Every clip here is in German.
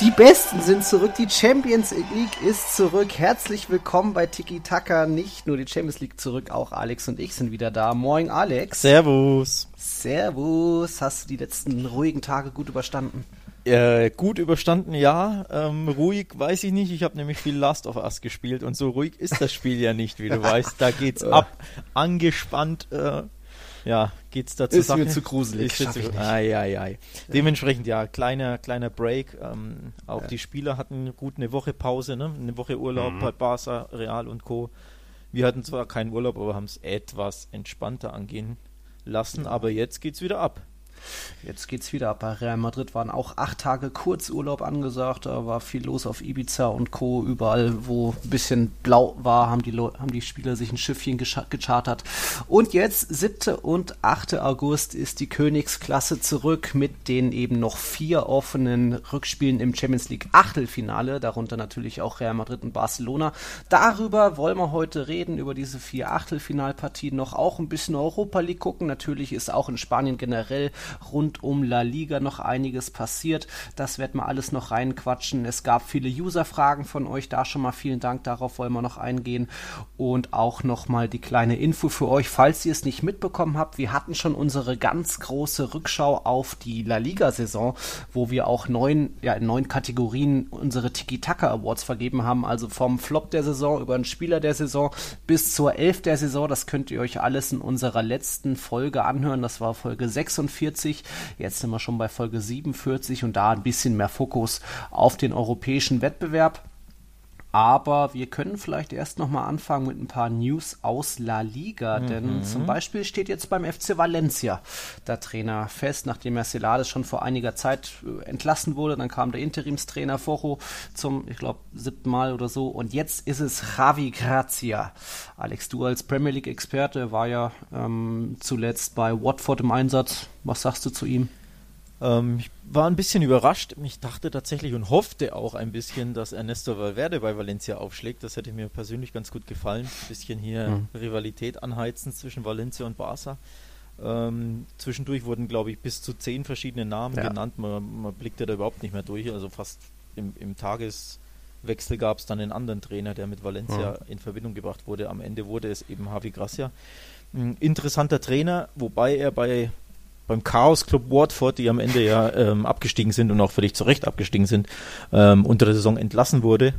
Die Besten sind zurück, die Champions League ist zurück. Herzlich willkommen bei Tiki Taka. Nicht nur die Champions League zurück, auch Alex und ich sind wieder da. Moin Alex. Servus. Servus. Hast du die letzten ruhigen Tage gut überstanden? Äh, gut überstanden, ja. Ähm, ruhig weiß ich nicht. Ich habe nämlich viel Last of Us gespielt und so ruhig ist das Spiel ja nicht, wie du weißt. Da geht's ab, angespannt. Äh, ja, geht's da zur Ist Sache? mir zu gruselig, Ist zu, ai, ai, ai. Dementsprechend, ja, kleiner, kleiner Break. Ähm, auch die Spieler hatten gut eine Woche Pause, ne? eine Woche Urlaub Mhm. bei Barca, Real und Co. Wir hatten zwar keinen Urlaub, aber haben es etwas entspannter angehen lassen, aber jetzt geht's wieder ab. Jetzt geht's wieder ab. Bei Real Madrid waren auch acht Tage Kurzurlaub angesagt. Da war viel los auf Ibiza und Co. Überall, wo ein bisschen blau war, haben die, Leu- haben die Spieler sich ein Schiffchen gechartert. Und jetzt, 7. und 8. August, ist die Königsklasse zurück mit den eben noch vier offenen Rückspielen im Champions League Achtelfinale. Darunter natürlich auch Real Madrid und Barcelona. Darüber wollen wir heute reden, über diese vier Achtelfinalpartien. Noch auch ein bisschen Europa League gucken. Natürlich ist auch in Spanien generell rund um La Liga noch einiges passiert. Das werden wir alles noch reinquatschen. Es gab viele User-Fragen von euch, da schon mal vielen Dank, darauf wollen wir noch eingehen. Und auch noch mal die kleine Info für euch, falls ihr es nicht mitbekommen habt, wir hatten schon unsere ganz große Rückschau auf die La Liga-Saison, wo wir auch neun, ja, in neun Kategorien unsere Tiki-Taka Awards vergeben haben, also vom Flop der Saison über den Spieler der Saison bis zur Elf der Saison. Das könnt ihr euch alles in unserer letzten Folge anhören. Das war Folge 46. Jetzt sind wir schon bei Folge 47 und da ein bisschen mehr Fokus auf den europäischen Wettbewerb. Aber wir können vielleicht erst nochmal anfangen mit ein paar News aus La Liga, denn zum Beispiel steht jetzt beim FC Valencia der Trainer fest, nachdem er Celades schon vor einiger Zeit äh, entlassen wurde. Dann kam der Interimstrainer Foro zum, ich glaube, siebten Mal oder so. Und jetzt ist es Javi Grazia. Alex, du als Premier League-Experte war ja ähm, zuletzt bei Watford im Einsatz. Was sagst du zu ihm? Ähm, ich war ein bisschen überrascht. Ich dachte tatsächlich und hoffte auch ein bisschen, dass Ernesto Valverde bei Valencia aufschlägt. Das hätte mir persönlich ganz gut gefallen. Ein bisschen hier Mhm. Rivalität anheizen zwischen Valencia und Barca. Ähm, zwischendurch wurden, glaube ich, bis zu zehn verschiedene Namen Ja. genannt. Man, man blickte da überhaupt nicht mehr durch. Also fast im, im Tageswechsel gab es dann einen anderen Trainer, der mit Valencia in Verbindung gebracht wurde. Am Ende wurde es eben Javi Gracia. Ein interessanter Trainer, wobei er bei beim Chaos Club Watford, die am Ende ja ähm, abgestiegen sind und auch völlig zu Recht abgestiegen sind, ähm, unter der Saison entlassen wurde.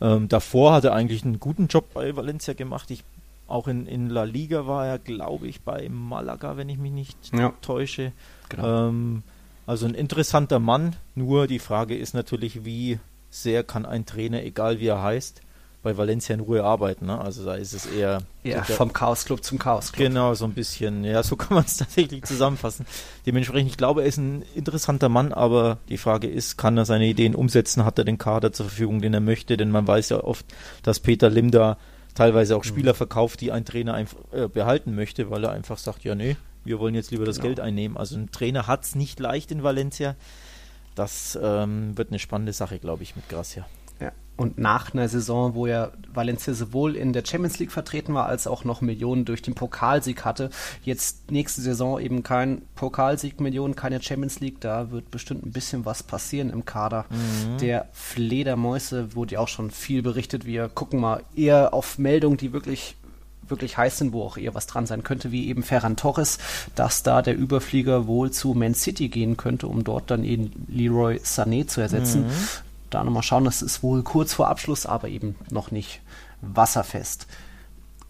Ähm, davor hat er eigentlich einen guten Job bei Valencia gemacht. Ich, auch in, in La Liga war er, glaube ich, bei Malaga, wenn ich mich nicht Ja. täusche. Genau. Ähm, also ein interessanter Mann. Nur die Frage ist natürlich, wie sehr kann ein Trainer, egal wie er heißt, bei Valencia in Ruhe arbeiten. Ne? Also da ist es eher Ja, so vom Chaos Club zum Chaos Club. Genau, so ein bisschen. Ja, so kann man es tatsächlich zusammenfassen. Dementsprechend, ich glaube, er ist ein interessanter Mann, aber die Frage ist, kann er seine Ideen umsetzen? Hat er den Kader zur Verfügung, den er möchte? Denn man weiß ja oft, dass Peter Lim da teilweise auch Spieler verkauft, die ein Trainer einfach äh, behalten möchte, weil er einfach sagt, ja, nee, wir wollen jetzt lieber das Genau. Geld einnehmen. Also ein Trainer hat es nicht leicht in Valencia. Das ähm, wird eine spannende Sache, glaube ich, mit Gracia. Und nach einer Saison, wo ja Valencia sowohl in der Champions League vertreten war, als auch noch Millionen durch den Pokalsieg hatte, jetzt nächste Saison eben kein Pokalsieg, Millionen, keine Champions League, da wird bestimmt ein bisschen was passieren im Kader. Der Fledermäuse wurde ja auch schon viel berichtet. Wir gucken mal eher auf Meldungen, die wirklich wirklich heiß sind, wo auch eher was dran sein könnte, wie eben Ferran Torres, dass da der Überflieger wohl zu Man City gehen könnte, um dort dann eben Leroy Sané zu ersetzen. Da nochmal schauen, das ist wohl kurz vor Abschluss, aber eben noch nicht wasserfest.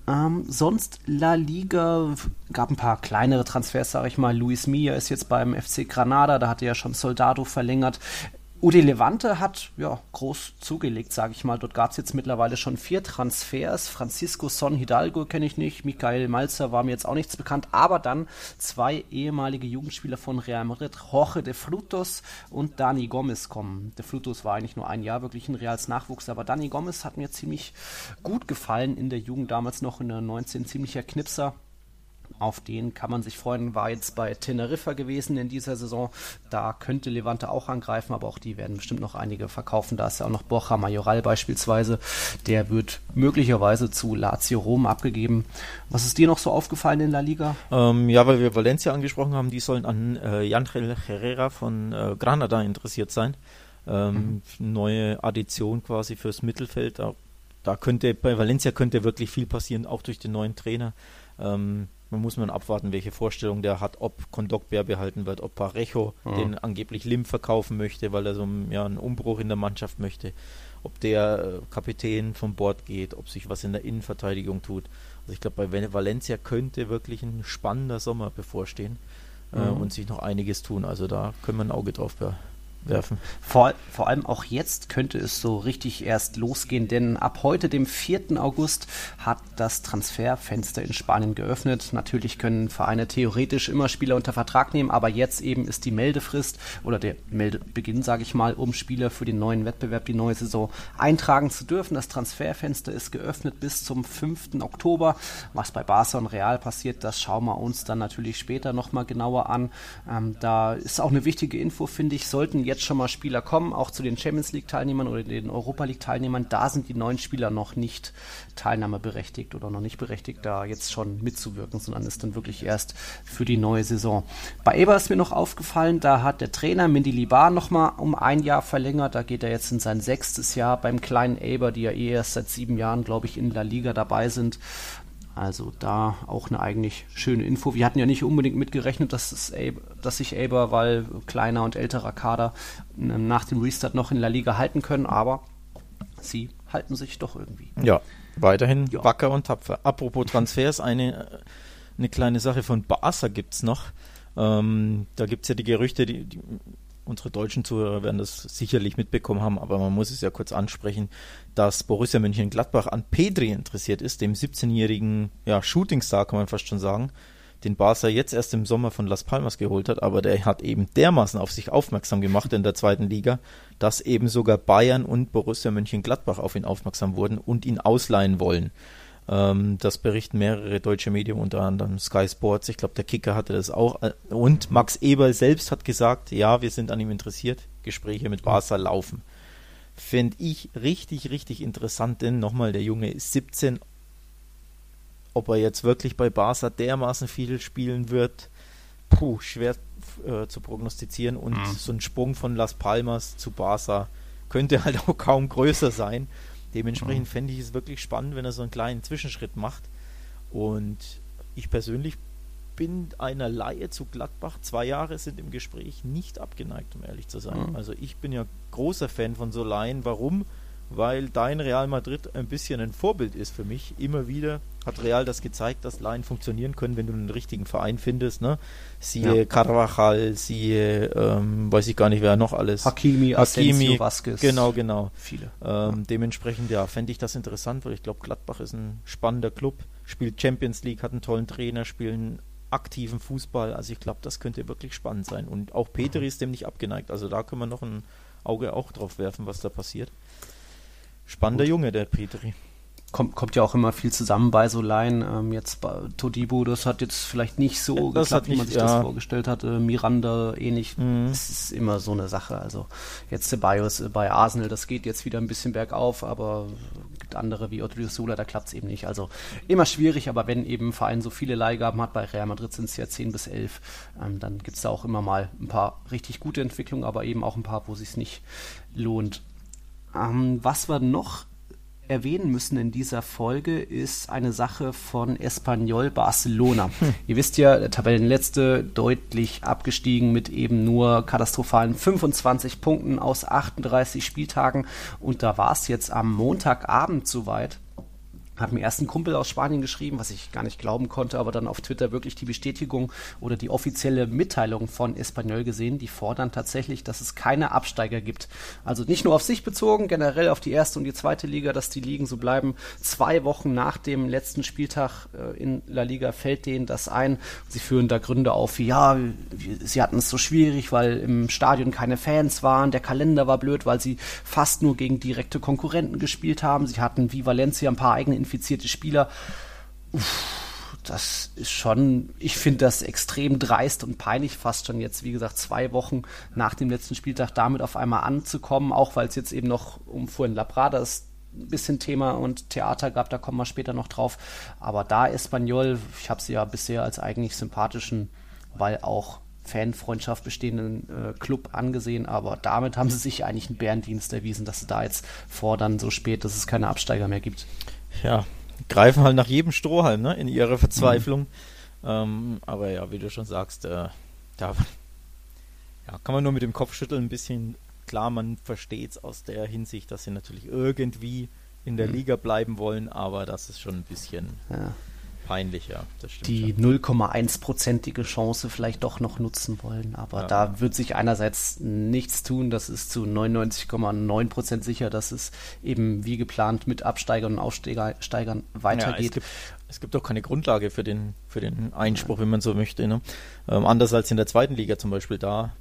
Ähm, sonst La Liga gab ein paar kleinere Transfers, sage ich mal. Luis Milla ist jetzt beim FC Granada, da hatte ja schon Soldado verlängert. Udi Levante hat ja groß zugelegt, sage ich mal. Dort gab es jetzt mittlerweile schon vier Transfers. Francisco Son Hidalgo kenne ich nicht, Michael Malzer war mir jetzt auch nichts bekannt, aber dann zwei ehemalige Jugendspieler von Real Madrid, Jorge de Frutos und Dani Gomez kommen. De Frutos war eigentlich nur ein Jahr wirklich ein Reals Nachwuchs, aber Dani Gomez hat mir ziemlich gut gefallen in der Jugend, damals noch in der 19, ziemlicher Knipser auf den kann man sich freuen. War jetzt bei Teneriffa gewesen in dieser Saison. Da könnte Levante auch angreifen, aber auch die werden bestimmt noch einige verkaufen. Da ist ja auch noch Borja Majoral beispielsweise. Der wird möglicherweise zu Lazio Rom abgegeben. Was ist dir noch so aufgefallen in La Liga? Ähm, ja, weil wir Valencia angesprochen haben, die sollen an äh, Janel Herrera von äh, Granada interessiert sein. Ähm, mhm. Neue Addition quasi fürs Mittelfeld. Da, da, könnte bei Valencia könnte wirklich viel passieren, auch durch den neuen Trainer. Ähm, man muss man abwarten, welche Vorstellung der hat, ob Kondogbär behalten wird, ob Parejo ja. den angeblich Lim verkaufen möchte, weil er so ja, einen Umbruch in der Mannschaft möchte, ob der äh, Kapitän vom Bord geht, ob sich was in der Innenverteidigung tut. Also ich glaube, bei Valencia könnte wirklich ein spannender Sommer bevorstehen äh, mhm. und sich noch einiges tun. Also da können wir ein Auge drauf werfen. Vor, vor allem auch jetzt könnte es so richtig erst losgehen, denn ab heute, dem 4. August, hat das Transferfenster in Spanien geöffnet. Natürlich können Vereine theoretisch immer Spieler unter Vertrag nehmen, aber jetzt eben ist die Meldefrist oder der Meldebeginn, sage ich mal, um Spieler für den neuen Wettbewerb, die neue Saison eintragen zu dürfen. Das Transferfenster ist geöffnet bis zum 5. Oktober. Was bei Barca und Real passiert, das schauen wir uns dann natürlich später nochmal genauer an. Ähm, da ist auch eine wichtige Info, finde ich, sollten jetzt schon mal Spieler kommen, auch zu den Champions League-Teilnehmern oder den Europa League-Teilnehmern. Da sind die neuen Spieler noch nicht teilnahmeberechtigt oder noch nicht berechtigt, da jetzt schon mitzuwirken, sondern ist dann wirklich erst für die neue Saison. Bei Eber ist mir noch aufgefallen, da hat der Trainer Mindy Libar nochmal um ein Jahr verlängert. Da geht er jetzt in sein sechstes Jahr beim kleinen Eber, die ja eh erst seit sieben Jahren, glaube ich, in La Liga dabei sind. Also da auch eine eigentlich schöne Info. Wir hatten ja nicht unbedingt mitgerechnet, dass, es, dass sich Aber, weil kleiner und älterer Kader, ähm, nach dem Restart noch in La Liga halten können, aber sie halten sich doch irgendwie. Ja, weiterhin ja. wacker und tapfer. Apropos Transfers, eine, eine kleine Sache von Barca gibt es noch. Ähm, da gibt es ja die Gerüchte, die, die unsere deutschen Zuhörer werden das sicherlich mitbekommen haben, aber man muss es ja kurz ansprechen, dass Borussia Mönchengladbach an Pedri interessiert ist, dem 17-jährigen ja, Shootingstar, kann man fast schon sagen, den Barca jetzt erst im Sommer von Las Palmas geholt hat, aber der hat eben dermaßen auf sich aufmerksam gemacht in der zweiten Liga, dass eben sogar Bayern und Borussia Mönchengladbach auf ihn aufmerksam wurden und ihn ausleihen wollen. Ähm, das berichten mehrere deutsche Medien, unter anderem Sky Sports. Ich glaube, der Kicker hatte das auch. Äh, und Max Eberl selbst hat gesagt, ja, wir sind an ihm interessiert. Gespräche mit Barca laufen. Finde ich richtig, richtig interessant, denn nochmal, der Junge ist 17. Ob er jetzt wirklich bei Barca dermaßen viel spielen wird, puh, schwer äh, zu prognostizieren. Und mhm. so ein Sprung von Las Palmas zu Barca könnte halt auch kaum größer sein. Dementsprechend mhm. fände ich es wirklich spannend, wenn er so einen kleinen Zwischenschritt macht. Und ich persönlich bin einer Laie zu Gladbach. Zwei Jahre sind im Gespräch nicht abgeneigt, um ehrlich zu sein. Mhm. Also ich bin ja großer Fan von so Laien. Warum? Weil dein Real Madrid ein bisschen ein Vorbild ist für mich. Immer wieder hat Real das gezeigt, dass Laien funktionieren können, wenn du einen richtigen Verein findest. Ne? Siehe ja. Carvajal, siehe, ähm, weiß ich gar nicht, wer noch alles. Hakimi, Hakimi, Vasquez. Genau, genau. Viele. Ähm, ja. Dementsprechend, ja, fände ich das interessant, weil ich glaube, Gladbach ist ein spannender Club, spielt Champions League, hat einen tollen Trainer, spielen aktiven Fußball. Also ich glaube, das könnte wirklich spannend sein. Und auch Petri ist dem nicht abgeneigt. Also da können wir noch ein Auge auch drauf werfen, was da passiert. Spannender Gut. Junge, der Petri. Kommt, kommt ja auch immer viel zusammen bei so Laien. Ähm, jetzt bei Todibo, das hat jetzt vielleicht nicht so das geklappt, wie man sich ja. das vorgestellt hatte. Miranda ähnlich. Mhm. Das ist immer so eine Sache. Also jetzt Ceballos bei Arsenal, das geht jetzt wieder ein bisschen bergauf, aber gibt andere wie Odriozola, da klappt es eben nicht. Also immer schwierig, aber wenn eben ein Verein so viele Leihgaben hat, bei Real Madrid sind es ja 10 bis 11, ähm, dann gibt es da auch immer mal ein paar richtig gute Entwicklungen, aber eben auch ein paar, wo sich nicht lohnt. Ähm, was wir noch erwähnen müssen in dieser Folge ist eine Sache von Espanyol Barcelona. Hm. Ihr wisst ja, der Tabellenletzte deutlich abgestiegen mit eben nur katastrophalen 25 Punkten aus 38 Spieltagen und da war es jetzt am Montagabend soweit hat mir erst ein Kumpel aus Spanien geschrieben, was ich gar nicht glauben konnte, aber dann auf Twitter wirklich die Bestätigung oder die offizielle Mitteilung von Espanyol gesehen, die fordern tatsächlich, dass es keine Absteiger gibt. Also nicht nur auf sich bezogen, generell auf die erste und die zweite Liga, dass die Ligen so bleiben. Zwei Wochen nach dem letzten Spieltag äh, in La Liga fällt denen das ein. Sie führen da Gründe auf wie, ja, sie hatten es so schwierig, weil im Stadion keine Fans waren, der Kalender war blöd, weil sie fast nur gegen direkte Konkurrenten gespielt haben. Sie hatten wie Valencia ein paar eigene infizierte Spieler. Uff, das ist schon, ich finde das extrem dreist und peinlich, fast schon jetzt, wie gesagt, zwei Wochen nach dem letzten Spieltag damit auf einmal anzukommen, auch weil es jetzt eben noch um vorhin Labrada ist, ein bisschen Thema und Theater gab, da kommen wir später noch drauf. Aber da Espanyol, ich habe sie ja bisher als eigentlich sympathischen, weil auch Fanfreundschaft bestehenden äh, Club angesehen, aber damit haben sie sich eigentlich einen Bärendienst erwiesen, dass sie da jetzt fordern, so spät, dass es keine Absteiger mehr gibt. Ja, greifen halt nach jedem Strohhalm, ne, in ihrer Verzweiflung. Mhm. Ähm, aber ja, wie du schon sagst, äh, da ja, kann man nur mit dem Kopf schütteln, ein bisschen klar, man versteht es aus der Hinsicht, dass sie natürlich irgendwie in der mhm. Liga bleiben wollen, aber das ist schon ein bisschen ja. Peinlich, ja. Die 0,1-prozentige Chance vielleicht doch noch nutzen wollen, aber ja. da wird sich einerseits nichts tun, das ist zu 99,9 Prozent sicher, dass es eben wie geplant mit Absteigern und Aufsteigern weitergeht. Ja, es gibt auch keine Grundlage für den, für den Einspruch, wenn man so möchte. Ne? Ähm, anders als in der zweiten Liga zum Beispiel, da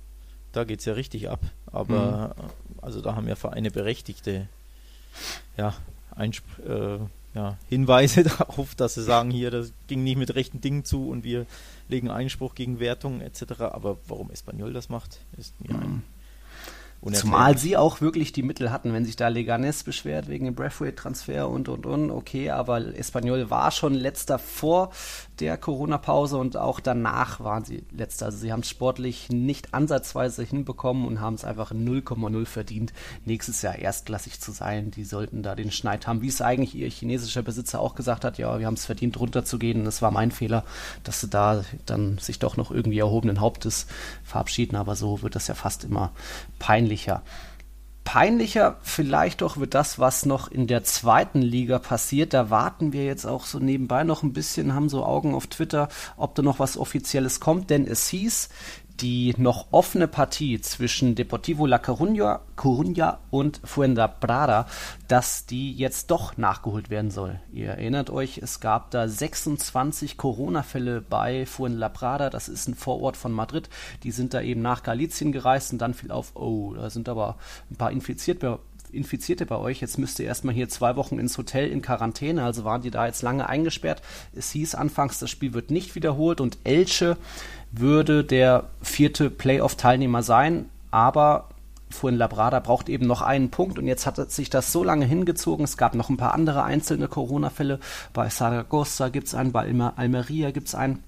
da geht es ja richtig ab. Aber mhm. also da haben ja Vereine berechtigte ja, Einsp äh, ja, Hinweise darauf, dass sie sagen, hier, das ging nicht mit rechten Dingen zu und wir legen Einspruch gegen Wertungen etc. Aber warum Espanyol das macht, ist mir mhm. ein Zumal sie auch wirklich die Mittel hatten, wenn sich da Leganes beschwert wegen dem Breathwaite-Transfer und und und, okay, aber Espanyol war schon letzter vor der Corona-Pause und auch danach waren sie letzter. Also sie haben es sportlich nicht ansatzweise hinbekommen und haben es einfach 0,0 verdient, nächstes Jahr erstklassig zu sein. Die sollten da den Schneid haben, wie es eigentlich ihr chinesischer Besitzer auch gesagt hat, ja, wir haben es verdient, runterzugehen das war mein Fehler, dass sie da dann sich doch noch irgendwie erhobenen Hauptes verabschieden, aber so wird das ja fast immer peinlich peinlicher. Peinlicher vielleicht doch wird das, was noch in der zweiten Liga passiert. Da warten wir jetzt auch so nebenbei noch ein bisschen, haben so Augen auf Twitter, ob da noch was Offizielles kommt, denn es hieß, die noch offene Partie zwischen Deportivo La Coruña, Coruña und Fuenlabrada, dass die jetzt doch nachgeholt werden soll. Ihr erinnert euch, es gab da 26 Corona-Fälle bei Fuenlabrada, das ist ein Vorort von Madrid. Die sind da eben nach Galicien gereist und dann fiel auf, oh, da sind aber ein paar infiziert Infizierte bei euch. Jetzt müsst ihr erstmal hier zwei Wochen ins Hotel in Quarantäne, also waren die da jetzt lange eingesperrt. Es hieß anfangs, das Spiel wird nicht wiederholt und Elche würde der vierte Playoff-Teilnehmer sein, aber Fuenlabrada braucht eben noch einen Punkt und jetzt hat sich das so lange hingezogen. Es gab noch ein paar andere einzelne Corona-Fälle. Bei Saragossa gibt es einen, bei Almeria gibt es einen,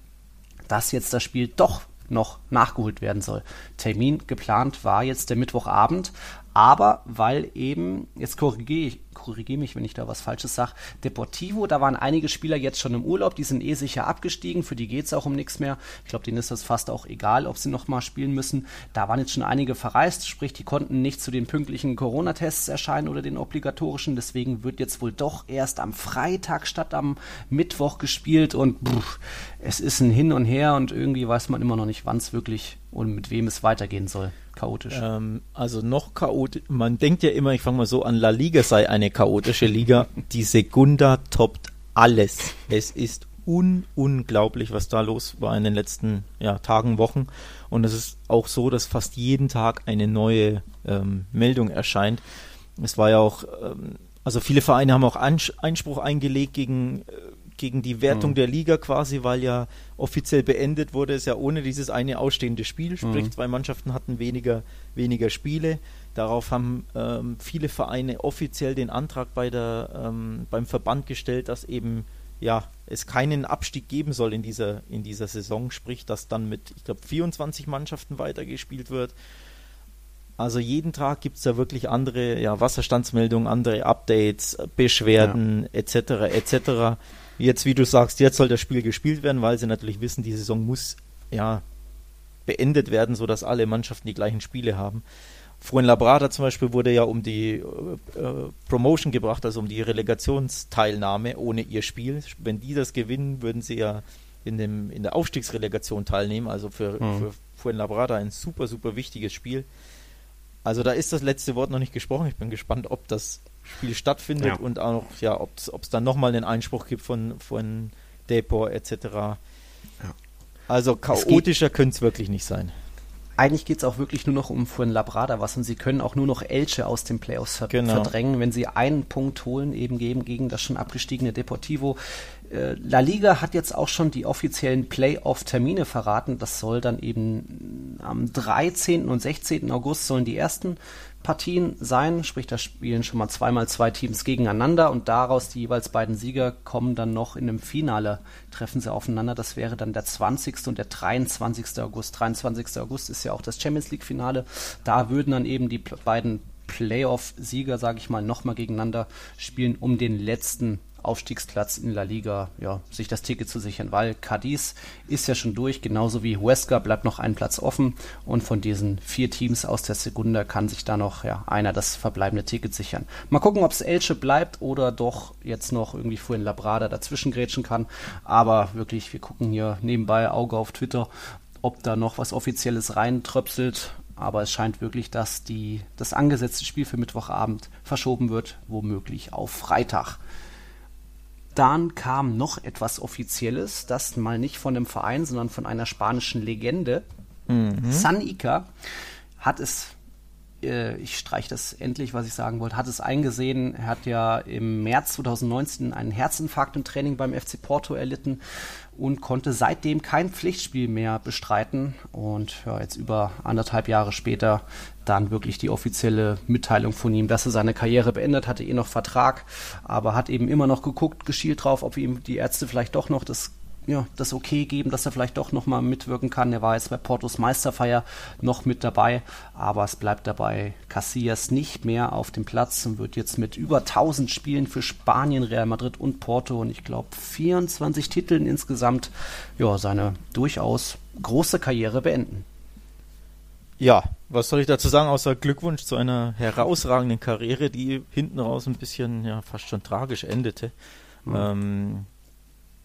dass jetzt das Spiel doch noch nachgeholt werden soll. Termin geplant war jetzt der Mittwochabend, aber weil eben, jetzt korrigiere ich, korrigiere mich, wenn ich da was Falsches sage, Deportivo, da waren einige Spieler jetzt schon im Urlaub, die sind eh sicher abgestiegen, für die geht es auch um nichts mehr. Ich glaube, denen ist das fast auch egal, ob sie nochmal spielen müssen. Da waren jetzt schon einige verreist, sprich, die konnten nicht zu den pünktlichen Corona-Tests erscheinen oder den obligatorischen, deswegen wird jetzt wohl doch erst am Freitag statt am Mittwoch gespielt und pff, es ist ein Hin und Her und irgendwie weiß man immer noch nicht, wann es wirklich und mit wem es weitergehen soll chaotisch? Ähm, also noch chaotisch. Man denkt ja immer, ich fange mal so an, La Liga sei eine chaotische Liga. Die Segunda toppt alles. Es ist un unglaublich, was da los war in den letzten ja, Tagen, Wochen. Und es ist auch so, dass fast jeden Tag eine neue ähm, Meldung erscheint. Es war ja auch, ähm, also viele Vereine haben auch Einspruch eingelegt gegen äh, gegen die Wertung mhm. der Liga quasi, weil ja offiziell beendet wurde es ja ohne dieses eine ausstehende Spiel, sprich mhm. zwei Mannschaften hatten weniger, weniger Spiele. Darauf haben ähm, viele Vereine offiziell den Antrag bei der, ähm, beim Verband gestellt, dass eben ja, es keinen Abstieg geben soll in dieser, in dieser Saison, sprich, dass dann mit, ich glaube, 24 Mannschaften weitergespielt wird. Also jeden Tag gibt es da wirklich andere ja, Wasserstandsmeldungen, andere Updates, Beschwerden ja. etc. etc. Jetzt, wie du sagst, jetzt soll das Spiel gespielt werden, weil sie natürlich wissen, die Saison muss ja beendet werden, sodass alle Mannschaften die gleichen Spiele haben. Fuenlabrada zum Beispiel wurde ja um die äh, Promotion gebracht, also um die Relegationsteilnahme ohne ihr Spiel. Wenn die das gewinnen, würden sie ja in, dem, in der Aufstiegsrelegation teilnehmen. Also für, mhm. für Fuenlabrada ein super, super wichtiges Spiel. Also da ist das letzte Wort noch nicht gesprochen. Ich bin gespannt, ob das Spiel stattfindet ja. und auch, ja, ob es dann nochmal einen Einspruch gibt von, von Depot etc. Ja. Also chaotischer könnte es wirklich nicht sein eigentlich geht es auch wirklich nur noch um Fuenlabrada was und sie können auch nur noch Elche aus den Playoffs ver genau. verdrängen, wenn sie einen Punkt holen, eben gegen, gegen das schon abgestiegene Deportivo. Äh, La Liga hat jetzt auch schon die offiziellen Playoff-Termine verraten. Das soll dann eben am 13. und 16. August sollen die ersten Partien sein, sprich da spielen schon mal zweimal zwei Teams gegeneinander und daraus die jeweils beiden Sieger kommen dann noch in einem Finale, treffen sie aufeinander. Das wäre dann der 20. und der 23. August. 23. August ist ja auch das Champions League Finale. Da würden dann eben die beiden Playoff-Sieger, sage ich mal, nochmal gegeneinander spielen um den letzten Aufstiegsplatz in La Liga, ja, sich das Ticket zu sichern, weil Cadiz ist ja schon durch, genauso wie Huesca bleibt noch ein Platz offen und von diesen vier Teams aus der Segunda kann sich da noch ja, einer das verbleibende Ticket sichern. Mal gucken, ob es Elche bleibt oder doch jetzt noch irgendwie vorhin Labrada dazwischen grätschen kann, aber wirklich, wir gucken hier nebenbei Auge auf Twitter, ob da noch was Offizielles reintröpselt, aber es scheint wirklich, dass die, das angesetzte Spiel für Mittwochabend verschoben wird, womöglich auf Freitag. Dann kam noch etwas Offizielles, das mal nicht von einem Verein, sondern von einer spanischen Legende. Mhm. San Ica hat es, äh, ich streiche das endlich, was ich sagen wollte, hat es eingesehen. Er hat ja im März 2019 einen Herzinfarkt im Training beim FC Porto erlitten und konnte seitdem kein Pflichtspiel mehr bestreiten. Und ja, jetzt über anderthalb Jahre später dann wirklich die offizielle Mitteilung von ihm, dass er seine Karriere beendet hatte, eh noch Vertrag, aber hat eben immer noch geguckt, geschielt drauf, ob ihm die Ärzte vielleicht doch noch das ja, das okay geben, dass er vielleicht doch nochmal mitwirken kann. Er war jetzt bei Portos Meisterfeier noch mit dabei, aber es bleibt dabei Casillas nicht mehr auf dem Platz und wird jetzt mit über 1000 Spielen für Spanien, Real Madrid und Porto und ich glaube 24 Titeln insgesamt, ja, seine durchaus große Karriere beenden. Ja, was soll ich dazu sagen, außer Glückwunsch zu einer herausragenden Karriere, die hinten raus ein bisschen, ja, fast schon tragisch endete. Mhm. Ähm,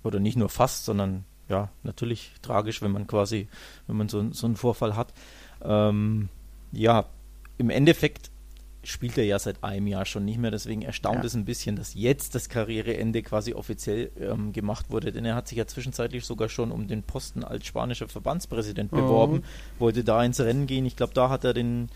oder nicht nur fast, sondern ja, natürlich tragisch, wenn man quasi, wenn man so, so einen Vorfall hat. Ähm, ja, im Endeffekt spielt er ja seit einem Jahr schon nicht mehr, deswegen erstaunt ja. es ein bisschen, dass jetzt das Karriereende quasi offiziell ähm, gemacht wurde, denn er hat sich ja zwischenzeitlich sogar schon um den Posten als spanischer Verbandspräsident mhm. beworben, wollte da ins Rennen gehen. Ich glaube, da hat er den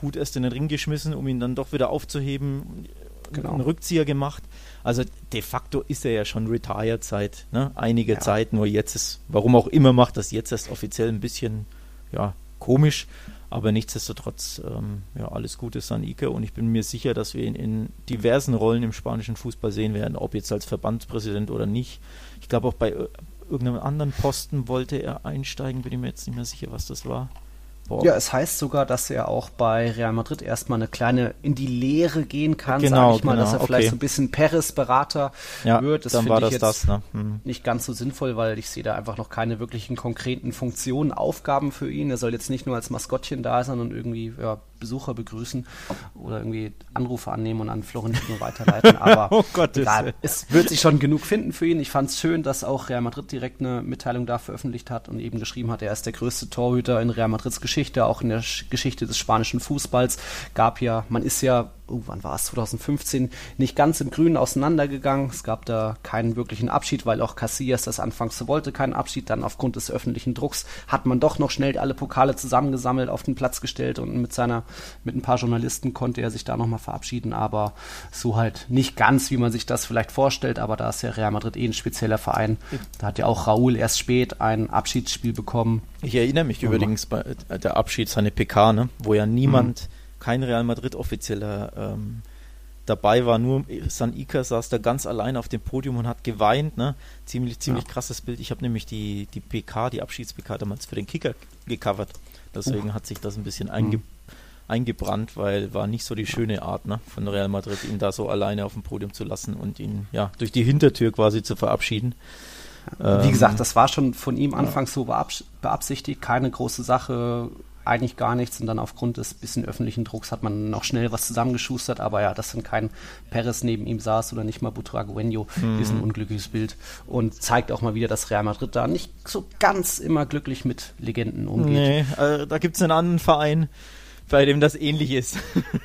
Hut erst in den Ring geschmissen, um ihn dann doch wieder aufzuheben, genau. einen Rückzieher gemacht. Also de facto ist er ja schon retired seit ne, einige ja. Zeit, nur jetzt ist, warum auch immer macht das jetzt erst offiziell ein bisschen ja, komisch, aber nichtsdestotrotz ähm, ja, alles Gute San Ike und ich bin mir sicher, dass wir ihn in diversen Rollen im spanischen Fußball sehen werden, ob jetzt als Verbandspräsident oder nicht. Ich glaube auch bei äh, irgendeinem anderen Posten wollte er einsteigen, bin ich mir jetzt nicht mehr sicher, was das war. Boah. Ja, es heißt sogar, dass er auch bei Real Madrid erstmal eine kleine in die Lehre gehen kann, genau, sage ich mal, genau, dass er vielleicht so ein bisschen Peres-Berater ja, wird. Das finde ich jetzt das, ne? hm. nicht ganz so sinnvoll, weil ich sehe da einfach noch keine wirklichen konkreten Funktionen, Aufgaben für ihn. Er soll jetzt nicht nur als Maskottchen da sein und irgendwie ja, Besucher begrüßen oder irgendwie Anrufe annehmen und an Florentino weiterleiten. Aber oh Gott, egal, es wird sich schon genug finden für ihn. Ich fand es schön, dass auch Real Madrid direkt eine Mitteilung da veröffentlicht hat und eben geschrieben hat, er ist der größte Torhüter in Real Madrids Geschichte, auch in der Geschichte des spanischen Fußballs. Gab ja, man ist ja oh, wann war es, 2015, nicht ganz im Grünen auseinandergegangen. Es gab da keinen wirklichen Abschied, weil auch Casillas das anfangs so wollte, keinen Abschied. Dann aufgrund des öffentlichen Drucks hat man doch noch schnell alle Pokale zusammengesammelt, auf den Platz gestellt und mit seiner, mit ein paar Journalisten konnte er sich da nochmal verabschieden, aber so halt nicht ganz, wie man sich das vielleicht vorstellt, aber da ist ja Real Madrid eh ein spezieller Verein. Da hat ja auch Raúl erst spät ein Abschiedsspiel bekommen. Ich erinnere mich übrigens bei der Abschied seine PK, ne, wo ja niemand mhm kein Real Madrid offizieller ähm, dabei war. Nur San Ica saß da ganz allein auf dem Podium und hat geweint. Ne? Ziemlich, ziemlich ja. krasses Bild. Ich habe nämlich die, die PK, die Abschieds-PK damals für den Kicker gecovert. Deswegen uh. hat sich das ein bisschen einge mhm. Eingebrannt, weil war nicht so die schöne Art ne, von Real Madrid, ihn da so alleine auf dem Podium zu lassen und ihn ja durch die Hintertür quasi zu verabschieden. Wie gesagt, ähm, das war schon von ihm anfangs so beabsichtigt, keine große Sache, eigentlich gar nichts und dann aufgrund des bisschen öffentlichen Drucks hat man noch schnell was zusammengeschustert, aber ja, dass dann kein Perez neben ihm saß oder nicht mal Butragueño, mhm. ist ein unglückliches Bild und zeigt auch mal wieder, dass Real Madrid da nicht so ganz immer glücklich mit Legenden umgeht. Nee, äh, da gibt es einen anderen Verein, bei dem das ähnlich ist,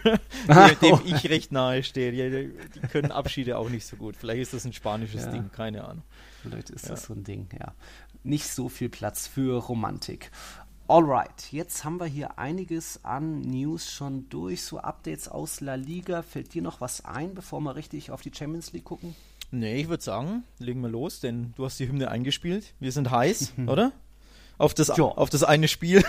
dem, dem, ich recht nahe stehe. Die, die, können Abschiede auch nicht so gut. Vielleicht ist das ein spanisches ja. Ding, keine Ahnung. Vielleicht ist ja. das so ein Ding, ja. Nicht so viel Platz für Romantik. Alright, jetzt haben wir hier einiges an News schon durch, so Updates aus La Liga. Fällt dir noch was ein, bevor wir richtig auf die Champions League gucken? Nee, ich würde sagen, legen wir los, denn du hast die Hymne eingespielt. Wir sind heiß, oder? Auf das, auf das eine Spiel.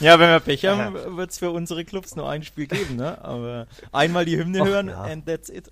ja, wenn wir Pech haben, wird es für unsere Clubs nur ein Spiel geben, ne? Aber einmal die Hymne Och, hören ja. and that's it.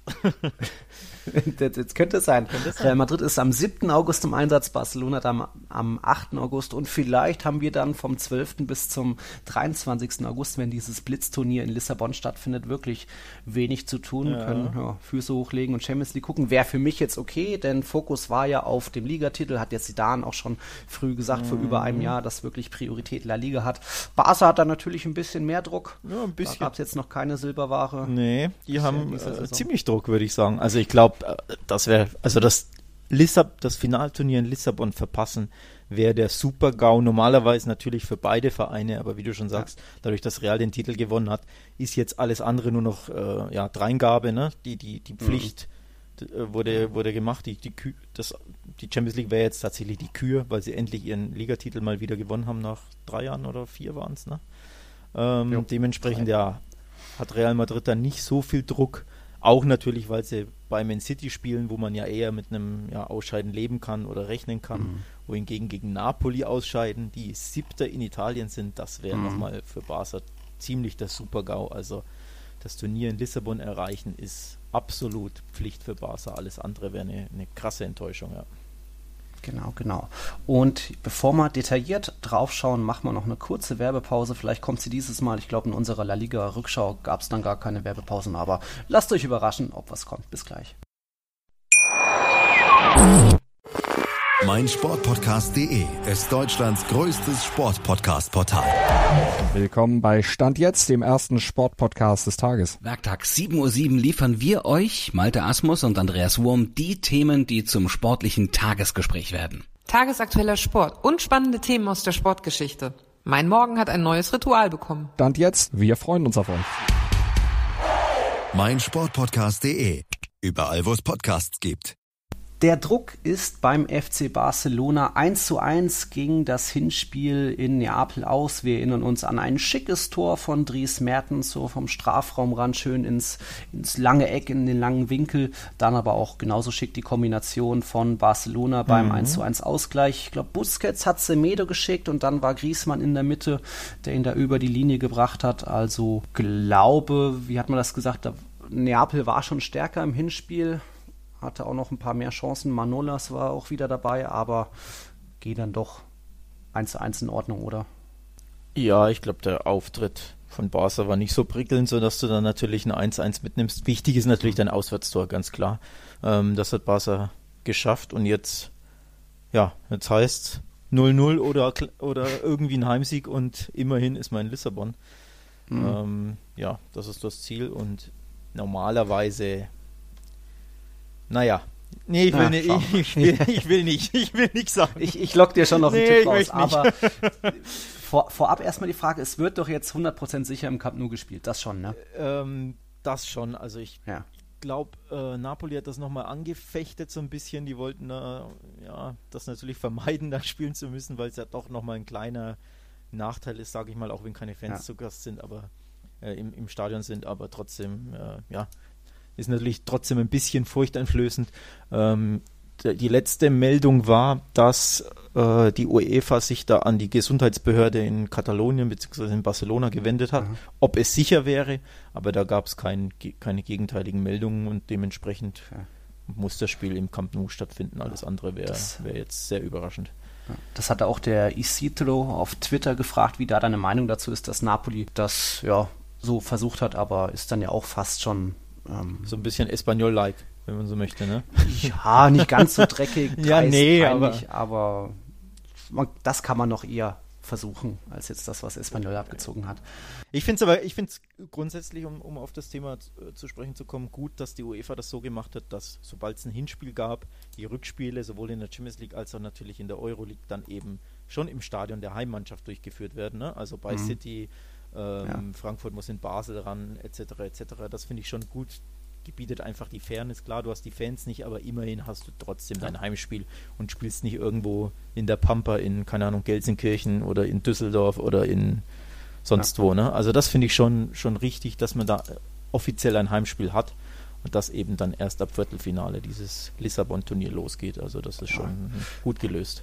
Jetzt könnte es sein. Könnte sein. Real Madrid ist am 7. August im Einsatz, Barcelona am, am 8. August und vielleicht haben wir dann vom 12. bis zum 23. August, wenn dieses Blitzturnier in Lissabon stattfindet, wirklich wenig zu tun. Ja. Können ja, Füße hochlegen und Champions League gucken. Wäre für mich jetzt okay, denn Fokus war ja auf dem Ligatitel, hat jetzt Zidane auch schon früh gesagt, mhm. vor über einem mhm. Jahr, dass wirklich Priorität La Liga hat. Barca hat da natürlich ein bisschen mehr Druck. Ja, ein bisschen. Da gab es jetzt noch keine Silberware. Nee, die haben äh, ziemlich Druck, würde ich sagen. Also ich glaube, äh, das wäre, also das Lissab das Finalturnier in Lissabon verpassen, wäre der Super-GAU normalerweise natürlich für beide Vereine, aber wie du schon sagst, dadurch, dass Real den Titel gewonnen hat, ist jetzt alles andere nur noch äh, ja, Dreingabe, ne? die, die, die mhm. Pflicht mhm. wurde, wurde gemacht. Die, die, das, die Champions League wäre jetzt tatsächlich die Kür, weil sie endlich ihren Ligatitel mal wieder gewonnen haben nach drei Jahren oder vier waren es. Ne? Ähm, dementsprechend, ja, hat Real Madrid da nicht so viel Druck. Auch natürlich, weil sie bei Man City spielen, wo man ja eher mit einem ja, Ausscheiden leben kann oder rechnen kann. Mhm. Wohingegen gegen Napoli ausscheiden, die siebter in Italien sind, das wäre mhm. nochmal für Barca ziemlich das Super-GAU. Also das Turnier in Lissabon erreichen ist absolut Pflicht für Barca. Alles andere wäre eine, eine krasse Enttäuschung, ja. Genau, genau. Und bevor wir detailliert draufschauen, machen wir noch eine kurze Werbepause. Vielleicht kommt sie dieses Mal. Ich glaube, in unserer La Liga-Rückschau gab es dann gar keine Werbepausen, aber lasst euch überraschen, ob was kommt. Bis gleich meinsportpodcast.de ist Deutschlands größtes Sportpodcast-Portal. Willkommen bei Stand jetzt, dem ersten Sportpodcast des Tages. Werktag 7.07 Uhr liefern wir euch, Malte Asmus und Andreas Wurm, die Themen, die zum sportlichen Tagesgespräch werden. Tagesaktueller Sport und spannende Themen aus der Sportgeschichte. Mein Morgen hat ein neues Ritual bekommen. Stand jetzt, wir freuen uns auf euch. meinsportpodcast.de. Überall, wo es Podcasts gibt. Der Druck ist beim FC Barcelona 1 zu 1 gegen das Hinspiel in Neapel aus. Wir erinnern uns an ein schickes Tor von Dries Mertens, so vom Strafraumrand schön ins, ins lange Eck, in den langen Winkel. Dann aber auch genauso schick die Kombination von Barcelona beim mhm. 1 zu 1 Ausgleich. Ich glaube, Busquets hat Semedo geschickt und dann war Griezmann in der Mitte, der ihn da über die Linie gebracht hat. Also glaube, wie hat man das gesagt, Neapel war schon stärker im Hinspiel hatte auch noch ein paar mehr Chancen. Manolas war auch wieder dabei, aber geht dann doch 1 zu 1 in Ordnung, oder? Ja, ich glaube, der Auftritt von Barca war nicht so prickelnd, sodass du dann natürlich ein 1-1 mitnimmst. Wichtig ist natürlich dein Auswärtstor, ganz klar. Ähm, das hat Barca geschafft und jetzt, ja, jetzt heißt 0-0 oder, oder irgendwie ein Heimsieg und immerhin ist man in Lissabon. Mhm. Ähm, ja, das ist das Ziel und normalerweise naja. Nee, ich will, Na, nicht, ich, ich, will, ich will nicht. Ich will nichts sagen. Ich, ich lock dir schon noch einen nee, Tipp raus. Aber vor, vorab erstmal die Frage, es wird doch jetzt 100% sicher im Cup Nou gespielt. Das schon, ne? Ähm, das schon. Also ich ja. glaube, äh, Napoli hat das nochmal angefechtet so ein bisschen. Die wollten äh, ja, das natürlich vermeiden, da spielen zu müssen, weil es ja doch nochmal ein kleiner Nachteil ist, sage ich mal, auch wenn keine Fans ja. zu Gast sind, aber äh, im, im Stadion sind, aber trotzdem, äh, ja, ist natürlich trotzdem ein bisschen furchteinflößend. Ähm, die letzte Meldung war, dass äh, die UEFA sich da an die Gesundheitsbehörde in Katalonien bzw. in Barcelona gewendet hat, mhm. ob es sicher wäre, aber da gab es kein, keine gegenteiligen Meldungen und dementsprechend ja. muss das Spiel im Camp Nou stattfinden. Alles andere wäre wär jetzt sehr überraschend. Das hatte auch der Isidro auf Twitter gefragt, wie da deine Meinung dazu ist, dass Napoli das ja so versucht hat, aber ist dann ja auch fast schon ähm, so ein bisschen Espanol-like, wenn man so möchte, ne? Ja, nicht ganz so dreckig. ja, nee, aber, aber man, das kann man noch eher versuchen, als jetzt das, was Espanyol abgezogen hat. Ich finde es aber, ich finde es grundsätzlich, um, um auf das Thema zu, äh, zu sprechen zu kommen, gut, dass die UEFA das so gemacht hat, dass sobald es ein Hinspiel gab, die Rückspiele sowohl in der Champions League als auch natürlich in der Euroleague dann eben schon im Stadion der Heimmannschaft durchgeführt werden. Ne? Also bei mhm. City, ähm, ja. Frankfurt muss in Basel ran, etc. etc. Das finde ich schon gut, gebietet einfach die Fairness. Klar, du hast die Fans nicht, aber immerhin hast du trotzdem dein Heimspiel und spielst nicht irgendwo in der Pampa in, keine Ahnung, Gelsenkirchen oder in Düsseldorf oder in sonst ja. wo. Ne? Also das finde ich schon, schon richtig, dass man da offiziell ein Heimspiel hat und das eben dann erst ab Viertelfinale dieses Lissabon-Turnier losgeht. Also das ist schon ja. gut gelöst.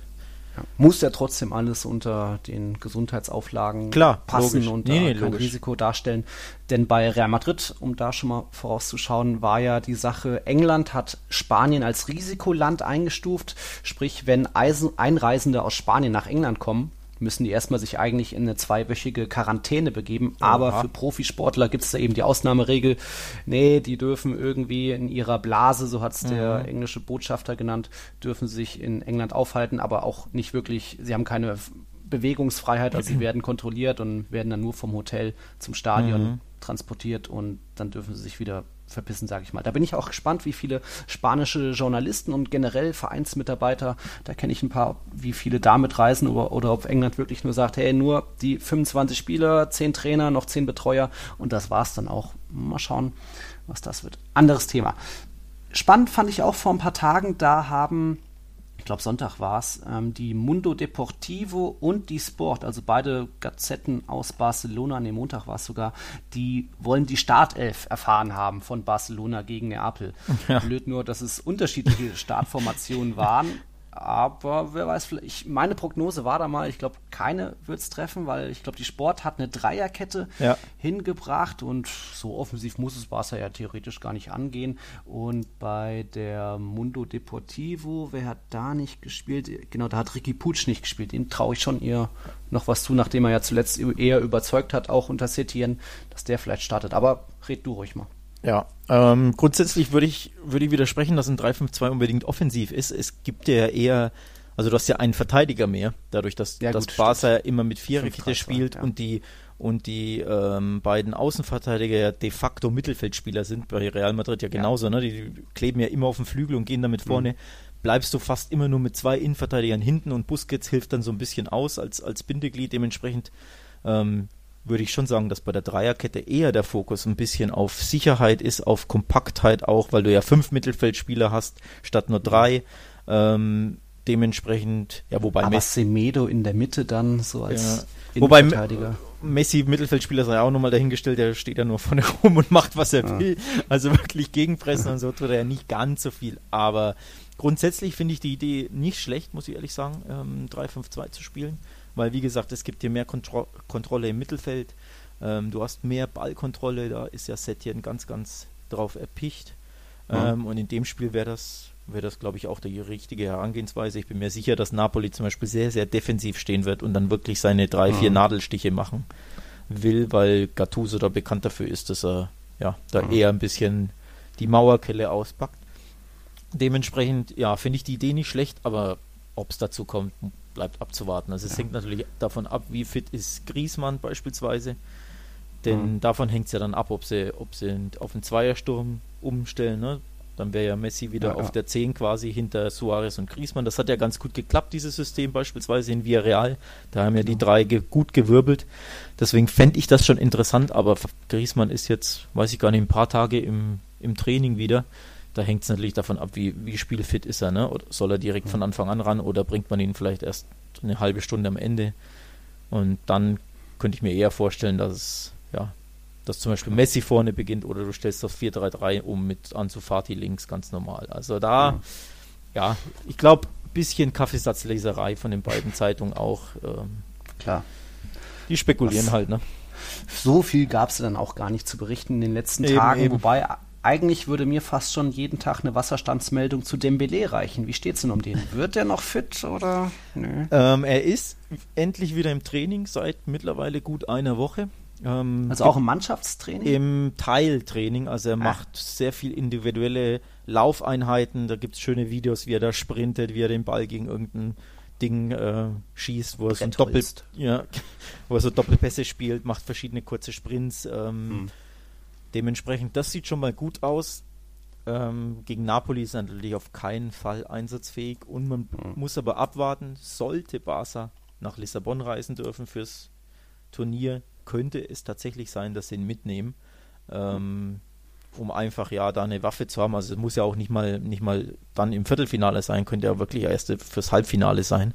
Ja. Muss ja trotzdem alles unter den Gesundheitsauflagen Klar, passen logisch. und nee, nee, kein logisch. Risiko darstellen. Denn bei Real Madrid, um da schon mal vorauszuschauen, war ja die Sache, England hat Spanien als Risikoland eingestuft. Sprich, wenn Eisen Einreisende aus Spanien nach England kommen, müssen die erstmal sich eigentlich in eine zweiwöchige Quarantäne begeben. Aber für Profisportler gibt es da eben die Ausnahmeregel. Nee, die dürfen irgendwie in ihrer Blase, so hat es mhm. der englische Botschafter genannt, dürfen sich in England aufhalten, aber auch nicht wirklich, sie haben keine Bewegungsfreiheit, also sie werden kontrolliert und werden dann nur vom Hotel zum Stadion mhm. transportiert und dann dürfen sie sich wieder verpissen, sage ich mal. Da bin ich auch gespannt, wie viele spanische Journalisten und generell Vereinsmitarbeiter, da kenne ich ein paar, wie viele damit reisen oder, oder ob England wirklich nur sagt, hey, nur die 25 Spieler, 10 Trainer, noch 10 Betreuer und das war's dann auch. Mal schauen, was das wird. Anderes Thema. Spannend fand ich auch vor ein paar Tagen, da haben ich glaube Sonntag war es, ähm, die Mundo Deportivo und die Sport, also beide Gazetten aus Barcelona, ne Montag war es sogar, die wollen die Startelf erfahren haben von Barcelona gegen Neapel. Ja. Blöd nur, dass es unterschiedliche Startformationen waren. Aber wer weiß, ich, meine Prognose war da mal, ich glaube, keine wird es treffen, weil ich glaube, die Sport hat eine Dreierkette ja. hingebracht und so offensiv muss es Barca ja theoretisch gar nicht angehen. Und bei der Mundo Deportivo, wer hat da nicht gespielt? Genau, da hat Ricky Putsch nicht gespielt. Dem traue ich schon eher noch was zu, nachdem er ja zuletzt eher überzeugt hat, auch unter Setien, dass der vielleicht startet. Aber red du ruhig mal. Ja, ähm, grundsätzlich würde ich, würde ich widersprechen, dass ein 3-5-2 unbedingt offensiv ist. Es gibt ja eher, also du hast ja einen Verteidiger mehr, dadurch, dass, ja, dass Barca ja immer mit Viererkette spielt ja. und die und die ähm, beiden Außenverteidiger ja de facto Mittelfeldspieler sind, bei Real Madrid ja genauso, ja. ne? Die, kleben ja immer auf dem Flügel und gehen damit vorne. Mhm. Bleibst du fast immer nur mit zwei Innenverteidigern hinten und Busquets hilft dann so ein bisschen aus als, als Bindeglied. Dementsprechend ähm, würde ich schon sagen, dass bei der Dreierkette eher der Fokus ein bisschen auf Sicherheit ist, auf Kompaktheit auch, weil du ja fünf Mittelfeldspieler hast statt nur drei. Ähm, dementsprechend, ja, wobei Aber Messi, Semedo in der Mitte dann so als ja, wobei Messi Mittelfeldspieler sei auch nochmal dahingestellt, der steht ja nur vorne rum und macht was er ja. will. Also wirklich gegenpressen und so tut er ja nicht ganz so viel. Aber grundsätzlich finde ich die Idee nicht schlecht, muss ich ehrlich sagen, ähm, 3-5-2 zu spielen weil wie gesagt, es gibt dir mehr Kontro Kontrolle im Mittelfeld, ähm, du hast mehr Ballkontrolle, da ist ja Setien ganz, ganz drauf erpicht. Mhm. und in dem Spiel wäre das, wäre das, glaube ich, auch die richtige Herangehensweise. Ich bin mir sicher, dass Napoli zum Beispiel sehr, sehr defensiv stehen wird und dann wirklich seine drei, mhm. vier Nadelstiche machen will, weil Gattuso da bekannt dafür ist, dass er ja da mhm. eher ein bisschen die Mauerkelle auspackt. Dementsprechend, ja, finde ich die Idee nicht schlecht, aber ob es dazu kommt, bleibt abzuwarten. Also es ja. hängt natürlich davon ab, wie fit ist Griesmann beispielsweise. Denn mhm. davon hängt es ja dann ab, ob sie, ob sie auf einen Zweiersturm umstellen. Ne? Dann wäre ja Messi wieder ja, auf ja. der 10 quasi hinter Suarez und Griesmann. Das hat ja ganz gut geklappt, dieses System beispielsweise in Villarreal. Da haben ja die drei ge gut gewirbelt. Deswegen fände ich das schon interessant, aber Griesmann ist jetzt, weiß ich gar nicht, ein paar Tage im, im Training wieder. Da hängt es natürlich davon ab, wie, wie spielfit ist er. Ne? Oder soll er direkt von Anfang an ran oder bringt man ihn vielleicht erst eine halbe Stunde am Ende? Und dann könnte ich mir eher vorstellen, dass es, ja, dass zum Beispiel Messi vorne beginnt oder du stellst das 4-3-3 um mit Ansu Fati links ganz normal. Also da, ja, ja ich glaube, ein bisschen Kaffeesatzleserei von den beiden Zeitungen auch. Ähm, Klar. Die spekulieren Was, halt, ne? So viel gab es dann auch gar nicht zu berichten in den letzten eben, Tagen, eben. wobei eigentlich würde mir fast schon jeden Tag eine Wasserstandsmeldung zu Dembele reichen. Wie steht's denn um den? Wird der noch fit oder? Nö. Ähm, er ist endlich wieder im Training seit mittlerweile gut einer Woche. Ähm, also auch im Mannschaftstraining? Im Teiltraining. Also er ah. macht sehr viel individuelle Laufeinheiten. Da gibt es schöne Videos, wie er da sprintet, wie er den Ball gegen irgendeinen Ding äh, schießt, wo er, so Doppel, ja, wo er so Doppelpässe spielt, macht verschiedene kurze Sprints. Ähm, hm. Dementsprechend, das sieht schon mal gut aus. Ähm, gegen Napoli ist er natürlich auf keinen Fall einsatzfähig und man hm. muss aber abwarten, sollte Barca nach Lissabon reisen dürfen fürs Turnier, könnte es tatsächlich sein, dass sie ihn mitnehmen. Ähm, um einfach ja da eine Waffe zu haben. Also es muss ja auch nicht mal nicht mal dann im Viertelfinale sein, könnte ja wirklich erst fürs Halbfinale sein.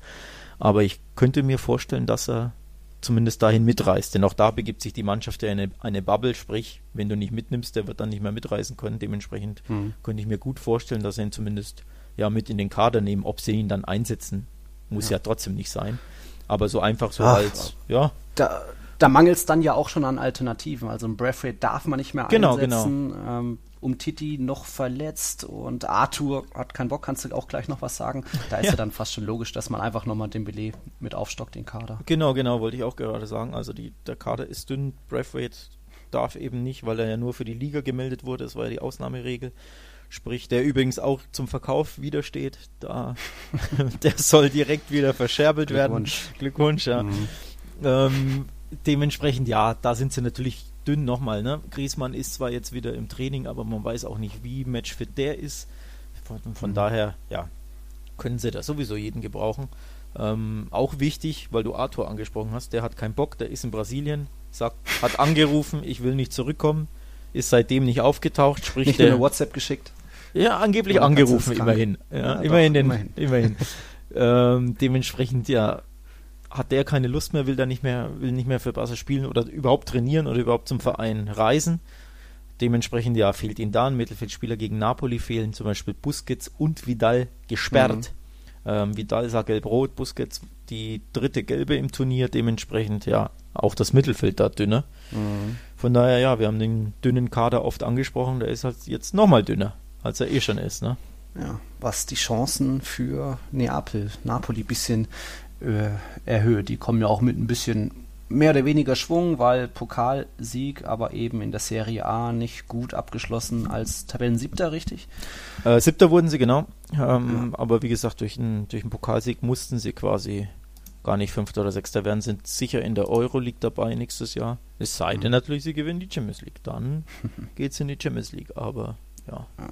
Aber ich könnte mir vorstellen, dass er zumindest dahin mitreist. Denn auch da begibt sich die Mannschaft ja in eine, eine Bubble, sprich, wenn du nicht mitnimmst, der wird dann nicht mehr mitreisen können. Dementsprechend mhm. könnte ich mir gut vorstellen, dass er ihn zumindest ja mit in den Kader nehmen. Ob sie ihn dann einsetzen, muss ja, ja trotzdem nicht sein. Aber so einfach so Ach, als, ja. Da, da mangelt es dann ja auch schon an Alternativen. Also ein Braithwaite darf man nicht mehr genau, einsetzen. Genau. Ähm, um Titi noch verletzt und Arthur hat keinen Bock, kannst du auch gleich noch was sagen? Da ist ja, ja dann fast schon logisch, dass man einfach nochmal den Belay mit aufstockt, den Kader. Genau, genau, wollte ich auch gerade sagen. Also die, der Kader ist dünn, Braithwaite darf eben nicht, weil er ja nur für die Liga gemeldet wurde, das war ja die Ausnahmeregel. Sprich, der übrigens auch zum Verkauf widersteht, da der soll direkt wieder verscherbelt Glückwunsch. werden. Glückwunsch, ja. Mhm. Ähm, dementsprechend, ja, da sind sie natürlich dünn nochmal. Ne? Griesmann ist zwar jetzt wieder im Training, aber man weiß auch nicht, wie matchfit der ist. Von, von mhm. daher, ja, können sie da sowieso jeden gebrauchen. Ähm, auch wichtig, weil du Arthur angesprochen hast, der hat keinen Bock, der ist in Brasilien, sagt, hat angerufen, ich will nicht zurückkommen, ist seitdem nicht aufgetaucht, sprich nicht der, eine WhatsApp geschickt. Ja, angeblich angerufen, immerhin. Ja, ja, immerhin, doch, den, immerhin. immerhin. ähm, dementsprechend, ja, hat der keine Lust mehr, will da nicht mehr, will nicht mehr für Barca spielen oder überhaupt trainieren oder überhaupt zum Verein reisen. Dementsprechend ja fehlt ihm da ein Mittelfeldspieler gegen Napoli fehlen, zum Beispiel Busquets und Vidal gesperrt. Mhm. Ähm, Vidal sah gelb-rot, Busquets die dritte gelbe im Turnier, dementsprechend ja auch das Mittelfeld da dünner. Mhm. Von daher ja, wir haben den dünnen Kader oft angesprochen, der ist halt jetzt nochmal dünner, als er eh schon ist. Ne? Ja, was die Chancen für Neapel, Napoli bisschen äh, erhöht. Die kommen ja auch mit ein bisschen mehr oder weniger Schwung, weil Pokalsieg, aber eben in der Serie A nicht gut abgeschlossen als Tabellensiebter, richtig? Äh, Siebter wurden sie, genau. Ähm, ja. Aber wie gesagt, durch einen, durch einen Pokalsieg mussten sie quasi gar nicht Fünfter oder Sechster werden, sind sicher in der Euroleague dabei nächstes Jahr. Es sei denn natürlich, sie gewinnen die Champions League. Dann geht es in die Champions League, aber ja. ja.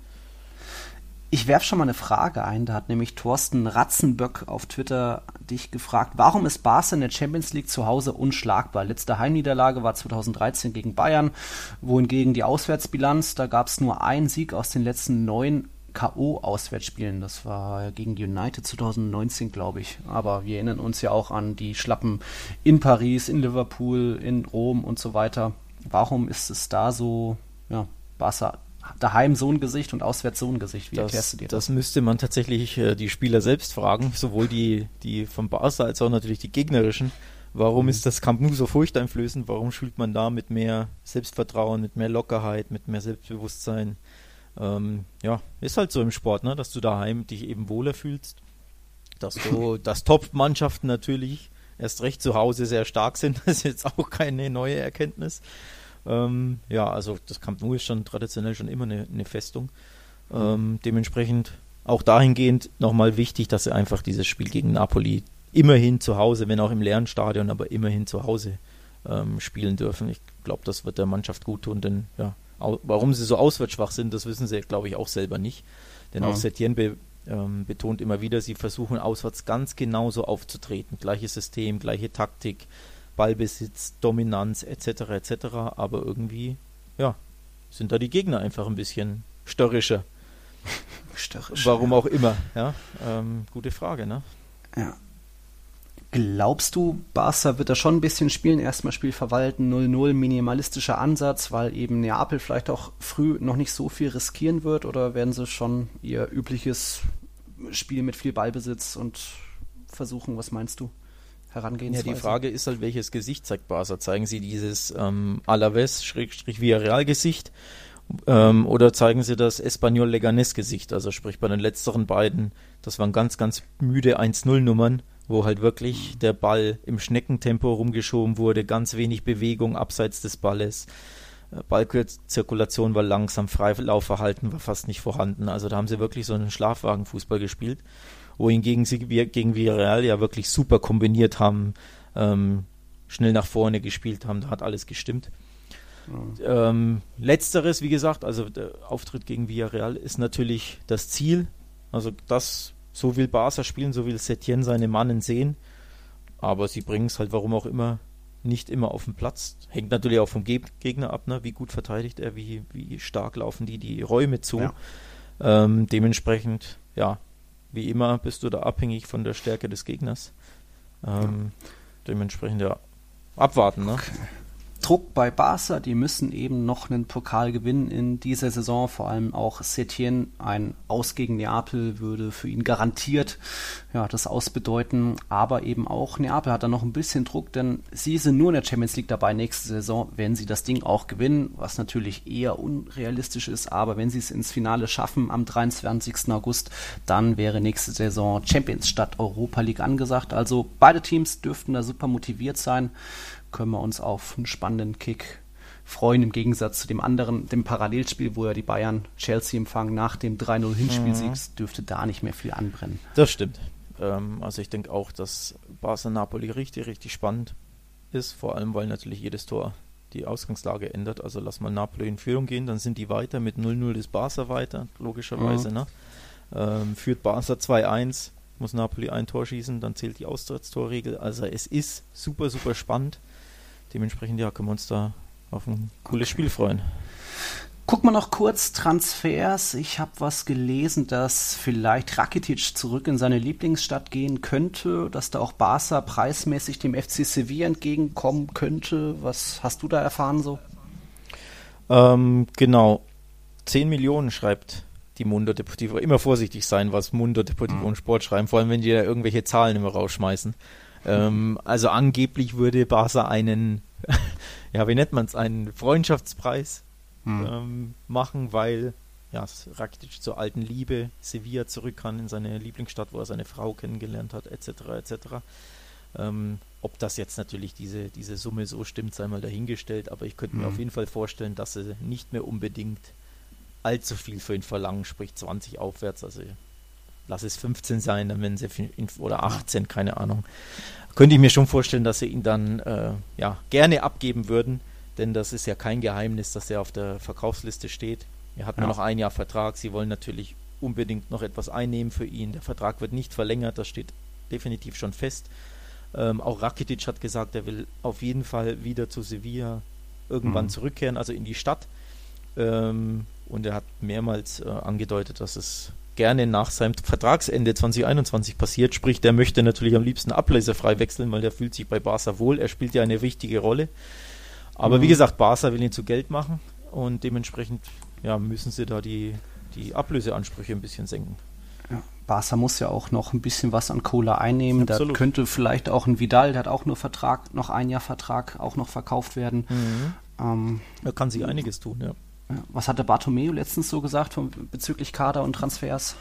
Ich werfe schon mal eine Frage ein. Da hat nämlich Thorsten Ratzenböck auf Twitter dich gefragt, warum ist Barca in der Champions League zu Hause unschlagbar? Letzte Heimniederlage war 2013 gegen Bayern, wohingegen die Auswärtsbilanz, da gab es nur einen Sieg aus den letzten neun K.O.-Auswärtsspielen. Das war gegen United 2019, glaube ich. Aber wir erinnern uns ja auch an die Schlappen in Paris, in Liverpool, in Rom und so weiter. Warum ist es da so, ja, Barca daheim so ein Gesicht und auswärts so ein Gesicht. Wie das, erklärst du dir das? Das müsste man tatsächlich äh, die Spieler selbst fragen, sowohl die, die vom Barca als auch natürlich die gegnerischen. Warum mhm. ist das Camp Nou so furchteinflößend? Warum spielt man da mit mehr Selbstvertrauen, mit mehr Lockerheit, mit mehr Selbstbewusstsein? Ähm, ja, ist halt so im Sport, ne? dass du daheim dich eben wohler fühlst. Dass du, dass Top-Mannschaften natürlich erst recht zu Hause sehr stark sind. Das ist jetzt auch keine neue Erkenntnis. Ähm, ja, also das Camp Nou ist schon traditionell schon immer eine, eine Festung. Ähm, dementsprechend auch dahingehend nochmal wichtig, dass sie einfach dieses Spiel gegen Napoli immerhin zu Hause, wenn auch im leeren Stadion, aber immerhin zu Hause ähm, spielen dürfen. Ich glaube, das wird der Mannschaft gut tun, denn ja, warum sie so auswärtsschwach sind, das wissen sie, glaube ich, auch selber nicht. Denn ja. auch Setien be, ähm, betont immer wieder, sie versuchen auswärts ganz genauso aufzutreten. Gleiches System, gleiche Taktik, Ballbesitz, Dominanz etc. etc. Aber irgendwie, ja, sind da die Gegner einfach ein bisschen störrischer. Störrisch. Warum ja. auch immer, ja. Ähm, gute Frage, ne? Ja. Glaubst du, Barca wird da schon ein bisschen spielen? Erstmal Spiel verwalten, 0-0, minimalistischer Ansatz, weil eben Neapel vielleicht auch früh noch nicht so viel riskieren wird? Oder werden sie schon ihr übliches Spiel mit viel Ballbesitz und versuchen? Was meinst du? Herangehensweise. Ja, die Frage ist halt, welches Gesicht zeigt Barca? Zeigen sie dieses ähm, Alaves-Villarreal-Gesicht ähm, oder zeigen sie das Espanyol-Leganes-Gesicht? Also sprich bei den letzteren beiden, das waren ganz, ganz müde 1-0-Nummern, wo halt wirklich der Ball im Schneckentempo rumgeschoben wurde, ganz wenig Bewegung abseits des Balles. Ballzirkulation war langsam, Freilaufverhalten war fast nicht vorhanden. Also da haben sie wirklich so einen Schlafwagenfußball gespielt, wohingegen sie gegen Villarreal ja wirklich super kombiniert haben, ähm, schnell nach vorne gespielt haben, da hat alles gestimmt. Ja. Ähm, letzteres, wie gesagt, also der Auftritt gegen Villarreal ist natürlich das Ziel. Also das, so will Barca spielen, so will Setien seine Mannen sehen. Aber sie bringen es halt, warum auch immer, nicht immer auf den Platz. Hängt natürlich auch vom Ge Gegner ab, ne? wie gut verteidigt er, wie, wie stark laufen die die Räume zu. Ja. Ähm, dementsprechend, ja, wie immer bist du da abhängig von der Stärke des Gegners. Ähm, ja. Dementsprechend, ja, abwarten. Ne? Okay. Druck bei Barca, die müssen eben noch einen Pokal gewinnen in dieser Saison. Vor allem auch Setien, ein Aus gegen Neapel würde für ihn garantiert ja, das ausbedeuten. Aber eben auch Neapel hat da noch ein bisschen Druck, denn sie sind nur in der Champions League dabei nächste Saison, wenn sie das Ding auch gewinnen, was natürlich eher unrealistisch ist. Aber wenn sie es ins Finale schaffen am 23. August, dann wäre nächste Saison Champions statt Europa League angesagt. Also beide Teams dürften da super motiviert sein können wir uns auf einen spannenden Kick freuen, im Gegensatz zu dem anderen, dem Parallelspiel, wo ja die Bayern Chelsea empfangen nach dem 3-0 Hinspielsieg, mhm. dürfte da nicht mehr viel anbrennen. Das stimmt. Ähm, also ich denke auch, dass Barca Napoli richtig, richtig spannend ist, vor allem weil natürlich jedes Tor die Ausgangslage ändert. Also lass mal Napoli in Führung gehen, dann sind die weiter mit 0-0 ist Barca weiter, logischerweise. Mhm. Ne? Ähm, führt Barca 2-1, muss Napoli ein Tor schießen, dann zählt die Austrittstorregel. Also es ist super, super spannend dementsprechend ja, können wir uns da auf ein cooles Spiel freuen. Gucken wir noch kurz Transfers. Ich habe was gelesen, dass vielleicht Rakitic zurück in seine Lieblingsstadt gehen könnte, dass da auch Barca preismäßig dem FC Sevilla entgegenkommen könnte. Was hast du da erfahren so? Ähm, genau. 10 Millionen schreibt die Mundo Deportivo. Immer vorsichtig sein, was Mundo Deportivo mhm. und Sport schreiben, vor allem wenn die da irgendwelche Zahlen immer rausschmeißen. Ähm, also angeblich würde Barca einen, ja, wie nennt man es, einen Freundschaftspreis hm. ähm, machen, weil ja, Rakitic zur alten Liebe Sevilla zurück kann in seine Lieblingsstadt, wo er seine Frau kennengelernt hat, etc. etc. Ähm, ob das jetzt natürlich diese, diese Summe so stimmt, sei mal dahingestellt, aber ich könnte mir hm. auf jeden Fall vorstellen, dass sie nicht mehr unbedingt allzu viel für ihn verlangen, sprich 20 aufwärts. Also lass es 15 sein, dann wenn sie oder 18, keine Ahnung. Könnte ich mir schon vorstellen, dass sie ihn dann äh, ja, gerne abgeben würden, denn das ist ja kein Geheimnis, dass er auf der Verkaufsliste steht. Er hat ja. nur noch ein Jahr Vertrag. Sie wollen natürlich unbedingt noch etwas einnehmen für ihn. Der Vertrag wird nicht verlängert, das steht definitiv schon fest. Ähm, auch Rakitic hat gesagt, er will auf jeden Fall wieder zu Sevilla irgendwann mhm. zurückkehren, also in die Stadt. Ähm, und er hat mehrmals äh, angedeutet, dass es gerne nach seinem Vertragsende 2021 passiert. Sprich, der möchte natürlich am liebsten ablösefrei wechseln, weil der fühlt sich bei Barca wohl. Er spielt ja eine wichtige Rolle. Aber mhm. wie gesagt, Barca will ihn zu Geld machen und dementsprechend ja, müssen sie da die, die Ablöseansprüche ein bisschen senken. Ja, Barca muss ja auch noch ein bisschen was an Kohle einnehmen. Absolut. Da könnte vielleicht auch ein Vidal, der hat auch nur Vertrag, noch ein Jahr Vertrag, auch noch verkauft werden. Mhm. Ähm, da kann sich einiges tun, ja. Was hatte Bartomeu letztens so gesagt von, bezüglich Kader und Transfers?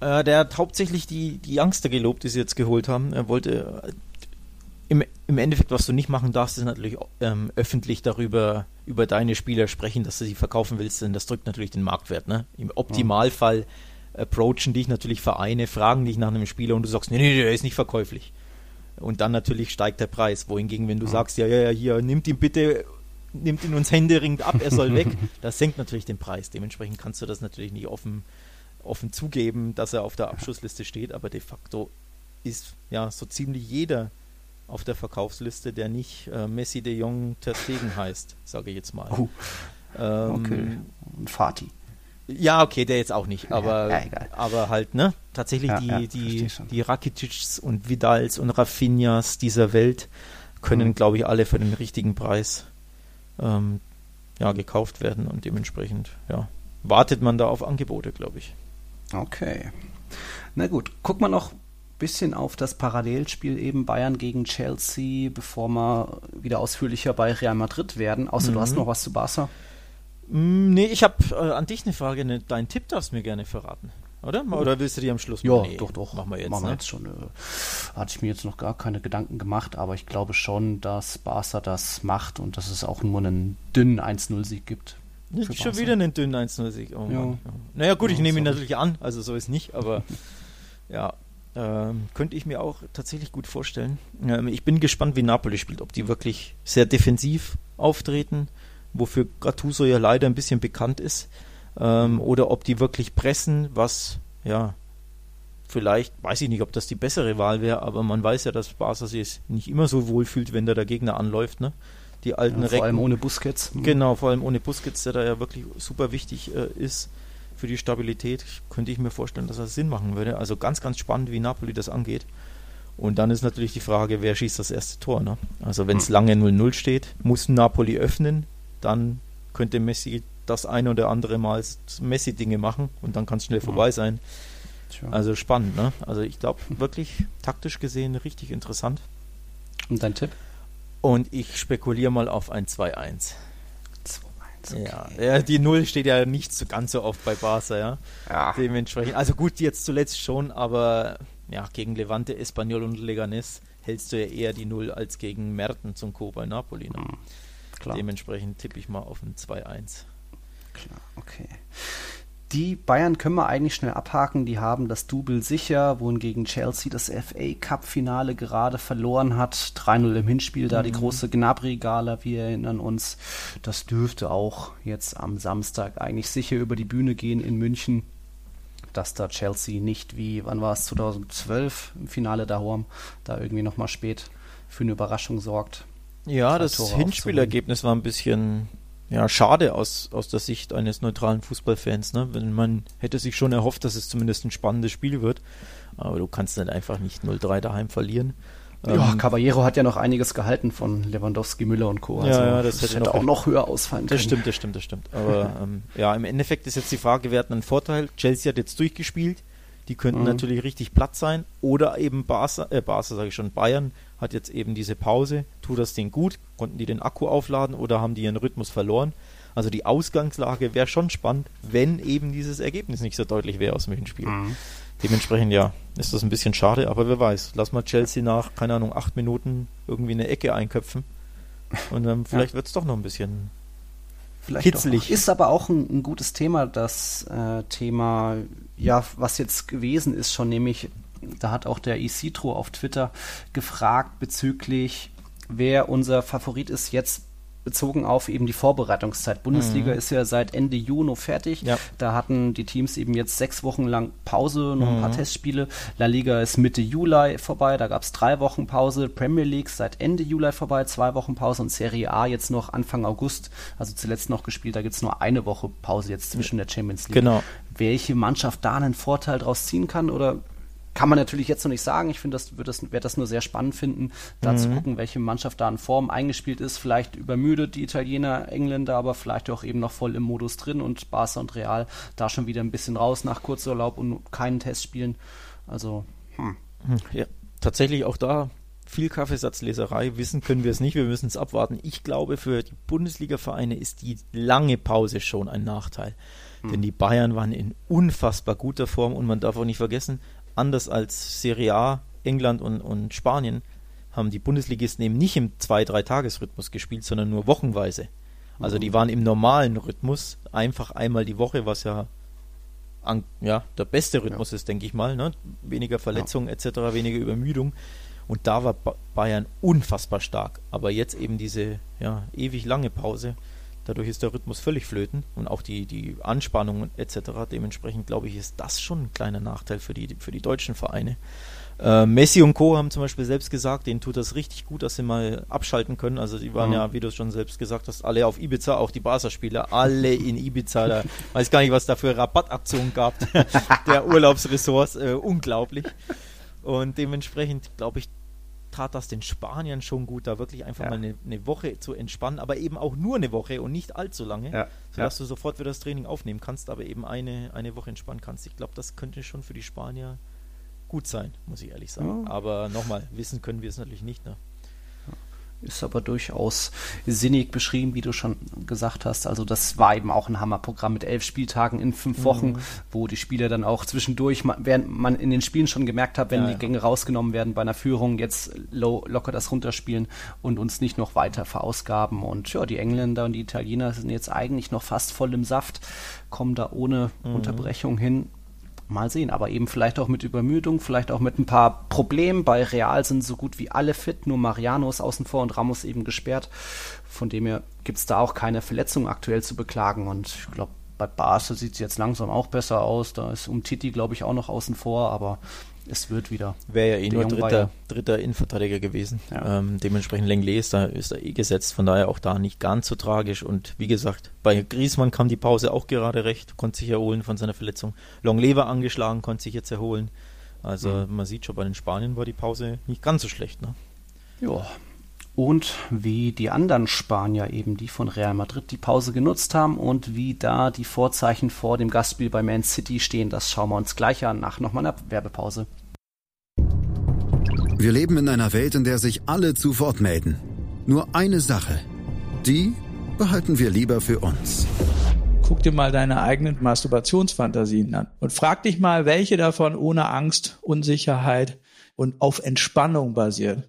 Äh, der hat hauptsächlich die, die Youngster gelobt, die sie jetzt geholt haben. Er wollte äh, im, im Endeffekt, was du nicht machen darfst, ist natürlich ähm, öffentlich darüber über deine Spieler sprechen, dass du sie verkaufen willst, denn das drückt natürlich den Marktwert. Ne? Im Optimalfall approachen dich natürlich Vereine, fragen dich nach einem Spieler und du sagst, nee, nee, der ist nicht verkäuflich. Und dann natürlich steigt der Preis. Wohingegen, wenn du ja. sagst, ja, ja, ja, hier, nimmt ihn bitte nimmt ihn uns händeringend ab, er soll weg. Das senkt natürlich den Preis. Dementsprechend kannst du das natürlich nicht offen, offen zugeben, dass er auf der Abschussliste steht, aber de facto ist ja so ziemlich jeder auf der Verkaufsliste, der nicht äh, Messi de Jong Ter Stegen heißt, sage ich jetzt mal. Oh. Ähm, okay. Und Fatih. Ja, okay, der jetzt auch nicht, aber, ja, ja, aber halt, ne? Tatsächlich ja, die, die, die Rakitics und Vidals und Rafinhas dieser Welt können, mhm. glaube ich, alle für den richtigen Preis ähm, ja, gekauft werden und dementsprechend ja, wartet man da auf Angebote, glaube ich. Okay. Na gut, guck mal noch ein bisschen auf das Parallelspiel eben Bayern gegen Chelsea, bevor wir wieder ausführlicher bei Real Madrid werden. Außer mhm. du hast mhm. noch was zu Barca. Mm, nee, ich habe äh, an dich eine Frage. Ne, deinen Tipp darfst du mir gerne verraten. Oder? Oder willst du die am Schluss Ja, Nee, doch, doch. Machen wir jetzt. Machen wir ne? jetzt schon. Äh, hatte ich mir jetzt noch gar keine Gedanken gemacht, aber ich glaube schon, dass Barca das macht und dass es auch nur einen dünnen 1-0-Sieg gibt. Nicht schon Barca. wieder einen dünnen 1-0-Sieg. Oh, Ja. Ja. Naja, gut, ich Ja, nehme ihn sorry. natürlich an, also so ist nicht, aber ja, ähm, könnte ich mir auch tatsächlich gut vorstellen. Ähm, ich bin gespannt, wie Napoli spielt, ob die wirklich sehr defensiv auftreten, wofür Gattuso ja leider ein bisschen bekannt ist, ähm, oder ob die wirklich pressen, was ja vielleicht, weiß ich nicht, ob das die bessere Wahl wäre, aber man weiß ja, dass Barca sich nicht immer so wohl fühlt, wenn da der Gegner anläuft, ne? Die alten Ja, vor allem Recken. ohne Busquets. Genau, vor allem ohne Busquets, der da ja wirklich super wichtig äh, ist für die Stabilität, könnte ich mir vorstellen, dass das Sinn machen würde. Also ganz, ganz spannend, wie Napoli das angeht. Und dann ist natürlich die Frage, wer schießt das erste Tor. Ne? Also wenn es lange 0-0 steht, muss Napoli öffnen, dann könnte Messi das ein oder andere Mal Messi-Dinge machen und dann kann es schnell vorbei sein. Tja. Also spannend, ne? Also ich glaube wirklich taktisch gesehen richtig interessant. Und dein Tipp? Und ich spekuliere mal auf ein 2-1. 2-1. Ja, ja, die Null steht ja nicht so ganz so oft bei Barca, ja. Ja. Dementsprechend, also gut, jetzt zuletzt schon, aber ja, gegen Levante, Espanyol und Leganés hältst du ja eher die Null als gegen Mertens und Co. bei Napoli. Ne? Hm, Klar. Dementsprechend tippe ich mal auf ein 2-1. Klar, okay. Die Bayern können wir eigentlich schnell abhaken. Die haben das Double sicher, wohingegen Chelsea das FA Cup Finale gerade verloren hat. 3-0 im Hinspiel, da die große Gnabry-Gala, wir erinnern uns. Das dürfte auch jetzt am Samstag eigentlich sicher über die Bühne gehen in München. Dass da Chelsea nicht wie, wann war es, 2012 im Finale da Horm, da irgendwie nochmal spät für eine Überraschung sorgt. Ja, das Hinspielergebnis war ein bisschen ja, schade aus, aus der Sicht eines neutralen Fußballfans, ne? Wenn man hätte sich schon erhofft, dass es zumindest ein spannendes Spiel wird. Aber du kannst dann einfach nicht 0-3 daheim verlieren. Ja, Ähm, Caballero hat ja noch einiges gehalten von Lewandowski, Müller und Co. Also Ja, ja, das hätte noch- auch noch höher ausfallen Das können. stimmt, das stimmt, das stimmt. Aber ähm, ja, im Endeffekt ist jetzt die Frage, wer hat einen Vorteil? Chelsea hat jetzt durchgespielt. Die könnten Mhm. natürlich richtig platt sein. Oder eben Barca, äh, Barca sage ich schon, Bayern hat jetzt eben diese Pause. Tut das denen gut? Konnten die den Akku aufladen oder haben die ihren Rhythmus verloren? Also die Ausgangslage wäre schon spannend, wenn eben dieses Ergebnis nicht so deutlich wäre aus dem Hinspiel. Mhm. Dementsprechend ja, ist das ein bisschen schade, aber wer weiß. Lass mal Chelsea nach, keine Ahnung, acht Minuten irgendwie eine Ecke einköpfen. Und dann vielleicht wird es doch noch ein bisschen Vielleicht Kitzlig. Doch. Ist aber auch ein, ein gutes Thema, das äh, Thema, ja, was jetzt gewesen ist schon, nämlich, da hat auch der Isidro auf Twitter gefragt bezüglich, wer unser Favorit ist. Jetzt bezogen auf eben die Vorbereitungszeit. Bundesliga ist ja seit Ende Juni fertig. Ja. Da hatten die Teams eben jetzt sechs Wochen lang Pause, noch ein paar Testspiele. La Liga ist Mitte Juli vorbei, da gab es drei Wochen Pause. Premier League seit Ende Juli vorbei, zwei Wochen Pause und Serie A jetzt noch Anfang August, also zuletzt noch gespielt. Da gibt es nur eine Woche Pause jetzt zwischen der Champions League. Genau. Welche Mannschaft da einen Vorteil draus ziehen kann oder kann man natürlich jetzt noch nicht sagen. Ich finde, das, würde das werde das nur sehr spannend finden, da Mhm. zu gucken, welche Mannschaft da in Form eingespielt ist. Vielleicht übermüdet die Italiener, Engländer, aber vielleicht auch eben noch voll im Modus drin und Barca und Real da schon wieder ein bisschen raus nach Kurzurlaub und keinen Test spielen. Also, hm. Ja, tatsächlich auch da viel Kaffeesatzleserei. Wissen können wir es nicht, wir müssen es abwarten. Ich glaube, für die Bundesliga-Vereine ist die lange Pause schon ein Nachteil. Denn die Bayern waren in unfassbar guter Form und man darf auch nicht vergessen, anders als Serie A, England und, und Spanien, haben die Bundesligisten eben nicht im 2-3-Tages-Rhythmus gespielt, sondern nur wochenweise. Also die waren im normalen Rhythmus, einfach einmal die Woche, was ja an, ja, der beste Rhythmus ist, denke ich mal. Ne? Weniger Verletzungen etc., weniger Übermüdung. Und da war Ba- Bayern unfassbar stark. Aber jetzt eben diese ja, ewig lange Pause. Dadurch ist der Rhythmus völlig flöten und auch die, die Anspannung etc. Dementsprechend glaube ich, ist das schon ein kleiner Nachteil für die, für die deutschen Vereine. Äh, Messi und Co. haben zum Beispiel selbst gesagt, denen tut das richtig gut, dass sie mal abschalten können. Also die waren Mhm. ja, wie du es schon selbst gesagt hast, alle auf Ibiza, auch die Barca-Spieler, alle in Ibiza. Da weiß gar nicht, was da für Rabattaktionen gab, der Urlaubsressorts, äh, unglaublich. Und dementsprechend, glaube ich, tat das den Spaniern schon gut, da wirklich einfach Ja. mal eine, eine Woche zu entspannen, aber eben auch nur eine Woche und nicht allzu lange, Ja, sodass du sofort wieder das Training aufnehmen kannst, aber eben eine, eine Woche entspannen kannst. Ich glaube, das könnte schon für die Spanier gut sein, muss ich ehrlich sagen. Ja. Aber nochmal, wissen können wir es natürlich nicht. Ne? Ist aber durchaus sinnig beschrieben, wie du schon gesagt hast. Also das war eben auch ein Hammerprogramm mit elf Spieltagen in fünf mhm. Wochen, mhm. wo die Spieler dann auch zwischendurch, während man in den Spielen schon gemerkt hat, wenn ja, die Gänge rausgenommen werden bei einer Führung, jetzt low, locker das runterspielen und uns nicht noch weiter verausgaben. Und ja, die Engländer und die Italiener sind jetzt eigentlich noch fast voll im Saft, kommen da ohne mhm. Unterbrechung hin Mal sehen, aber eben vielleicht auch mit Übermüdung, vielleicht auch mit ein paar Problemen. Bei Real sind so gut wie alle fit, nur Mariano ist außen vor und Ramos eben gesperrt. Von dem her gibt es da auch keine Verletzung aktuell zu beklagen. Und ich glaube, bei Barca sieht es jetzt langsam auch besser aus. Da ist um Titi, glaube ich, auch noch außen vor, aber es wird wieder. Wäre ja eh nur dritter, dritter Innenverteidiger gewesen. Ja. Ähm, dementsprechend Lenglet ist da, ist da eh gesetzt, von daher auch da nicht ganz so tragisch. Und wie gesagt, bei Griesmann kam die Pause auch gerade recht, konnte sich erholen von seiner Verletzung. Longley war angeschlagen, konnte sich jetzt erholen. Also mhm. man sieht schon, bei den Spanien war die Pause nicht ganz so schlecht. Ne? Ja, und wie die anderen Spanier eben, die von Real Madrid die Pause genutzt haben und wie da die Vorzeichen vor dem Gastspiel bei Man City stehen, das schauen wir uns gleich an nach nochmal einer Werbepause. Wir leben in einer Welt, in der sich alle zu Wort melden. Nur eine Sache, die behalten wir lieber für uns. Guck dir mal deine eigenen Masturbationsfantasien an und frag dich mal, welche davon ohne Angst, Unsicherheit und auf Entspannung basiert.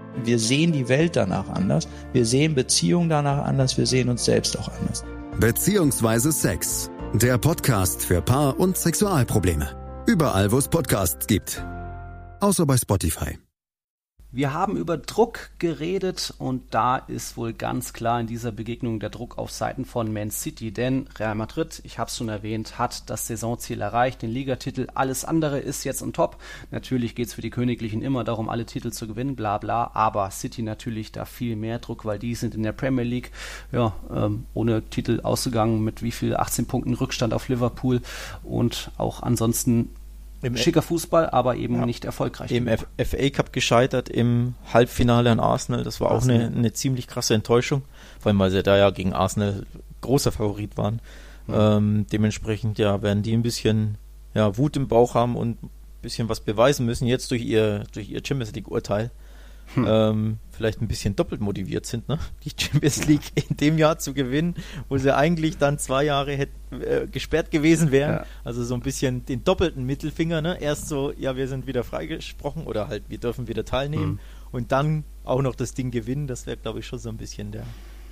Wir sehen die Welt danach anders. Wir sehen Beziehungen danach anders. Wir sehen uns selbst auch anders. Beziehungsweise Sex. Der Podcast für Paar- und Sexualprobleme. Überall, wo es Podcasts gibt. Außer bei Spotify. Wir haben über Druck geredet und da ist wohl ganz klar in dieser Begegnung der Druck auf Seiten von Man City, denn Real Madrid, ich habe es schon erwähnt, hat das Saisonziel erreicht, den Ligatitel, alles andere ist jetzt on top. Natürlich geht es für die Königlichen immer darum, alle Titel zu gewinnen, bla bla, aber City natürlich da viel mehr Druck, weil die sind in der Premier League, ja, ähm, ohne Titel ausgegangen mit wie viel? 18 Punkten Rückstand auf Liverpool. Und auch ansonsten im Schicker Fußball, aber eben ja. nicht erfolgreich. Im F FA Cup gescheitert im Halbfinale an Arsenal. Das war Arsenal. auch eine, eine, ziemlich krasse Enttäuschung, vor allem weil sie da ja gegen Arsenal großer Favorit waren. Mhm. Ähm, dementsprechend ja werden die ein bisschen ja, Wut im Bauch haben und ein bisschen was beweisen müssen jetzt durch ihr durch ihr Champions League Urteil hm. ähm, vielleicht ein bisschen doppelt motiviert sind, ne? die Champions League in dem Jahr zu gewinnen, wo sie eigentlich dann zwei Jahre hätt, äh, gesperrt gewesen wären. Ja. Also so ein bisschen den doppelten Mittelfinger. Ne? Erst so, ja, wir sind wieder freigesprochen oder halt, wir dürfen wieder teilnehmen. Hm. Und dann auch noch das Ding gewinnen. Das wäre, glaube ich, schon so ein bisschen der,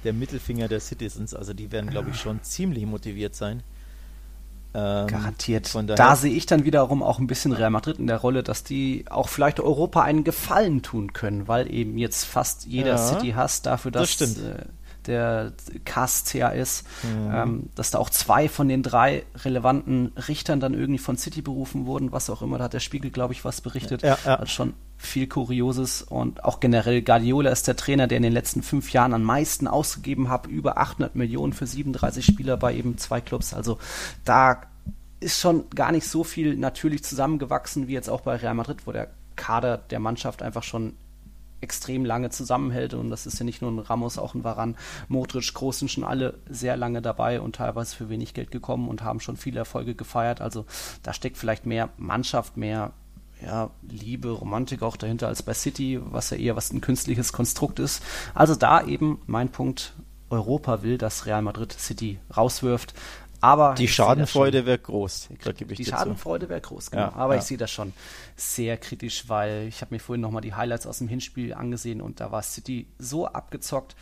der Mittelfinger der Citizens. Also die werden, glaube ich, schon ziemlich motiviert sein. Ähm, Garantiert. da sehe ich dann wiederum auch ein bisschen Real Madrid in der Rolle, dass die auch vielleicht Europa einen Gefallen tun können, weil eben jetzt fast jeder ja, City hasst dafür, dass das äh, der Cast ist, mhm. ähm, dass da auch zwei von den drei relevanten Richtern dann irgendwie von City berufen wurden, was auch immer. Da hat der Spiegel, glaube ich, was berichtet. Ja, ja. Also schon viel Kurioses und auch generell Guardiola ist der Trainer, der in den letzten fünf Jahren am meisten ausgegeben hat, über 800 Millionen für 37 Spieler bei eben zwei Clubs. Also da ist schon gar nicht so viel natürlich zusammengewachsen wie jetzt auch bei Real Madrid, wo der Kader der Mannschaft einfach schon extrem lange zusammenhält und das ist ja nicht nur ein Ramos, auch ein Varan, Modric, Groß sind schon alle sehr lange dabei und teilweise für wenig Geld gekommen und haben schon viele Erfolge gefeiert. Also da steckt vielleicht mehr Mannschaft, mehr ja, Liebe, Romantik auch dahinter als bei City, was ja eher was ein künstliches Konstrukt ist. Also da eben mein Punkt, Europa will, dass Real Madrid City rauswirft. Aber die Schadenfreude wäre groß. Da gebe ich die Schadenfreude wäre groß, genau. Ja, aber ja. ich sehe das schon sehr kritisch, weil ich habe mir vorhin nochmal die Highlights aus dem Hinspiel angesehen und da war City so abgezockt,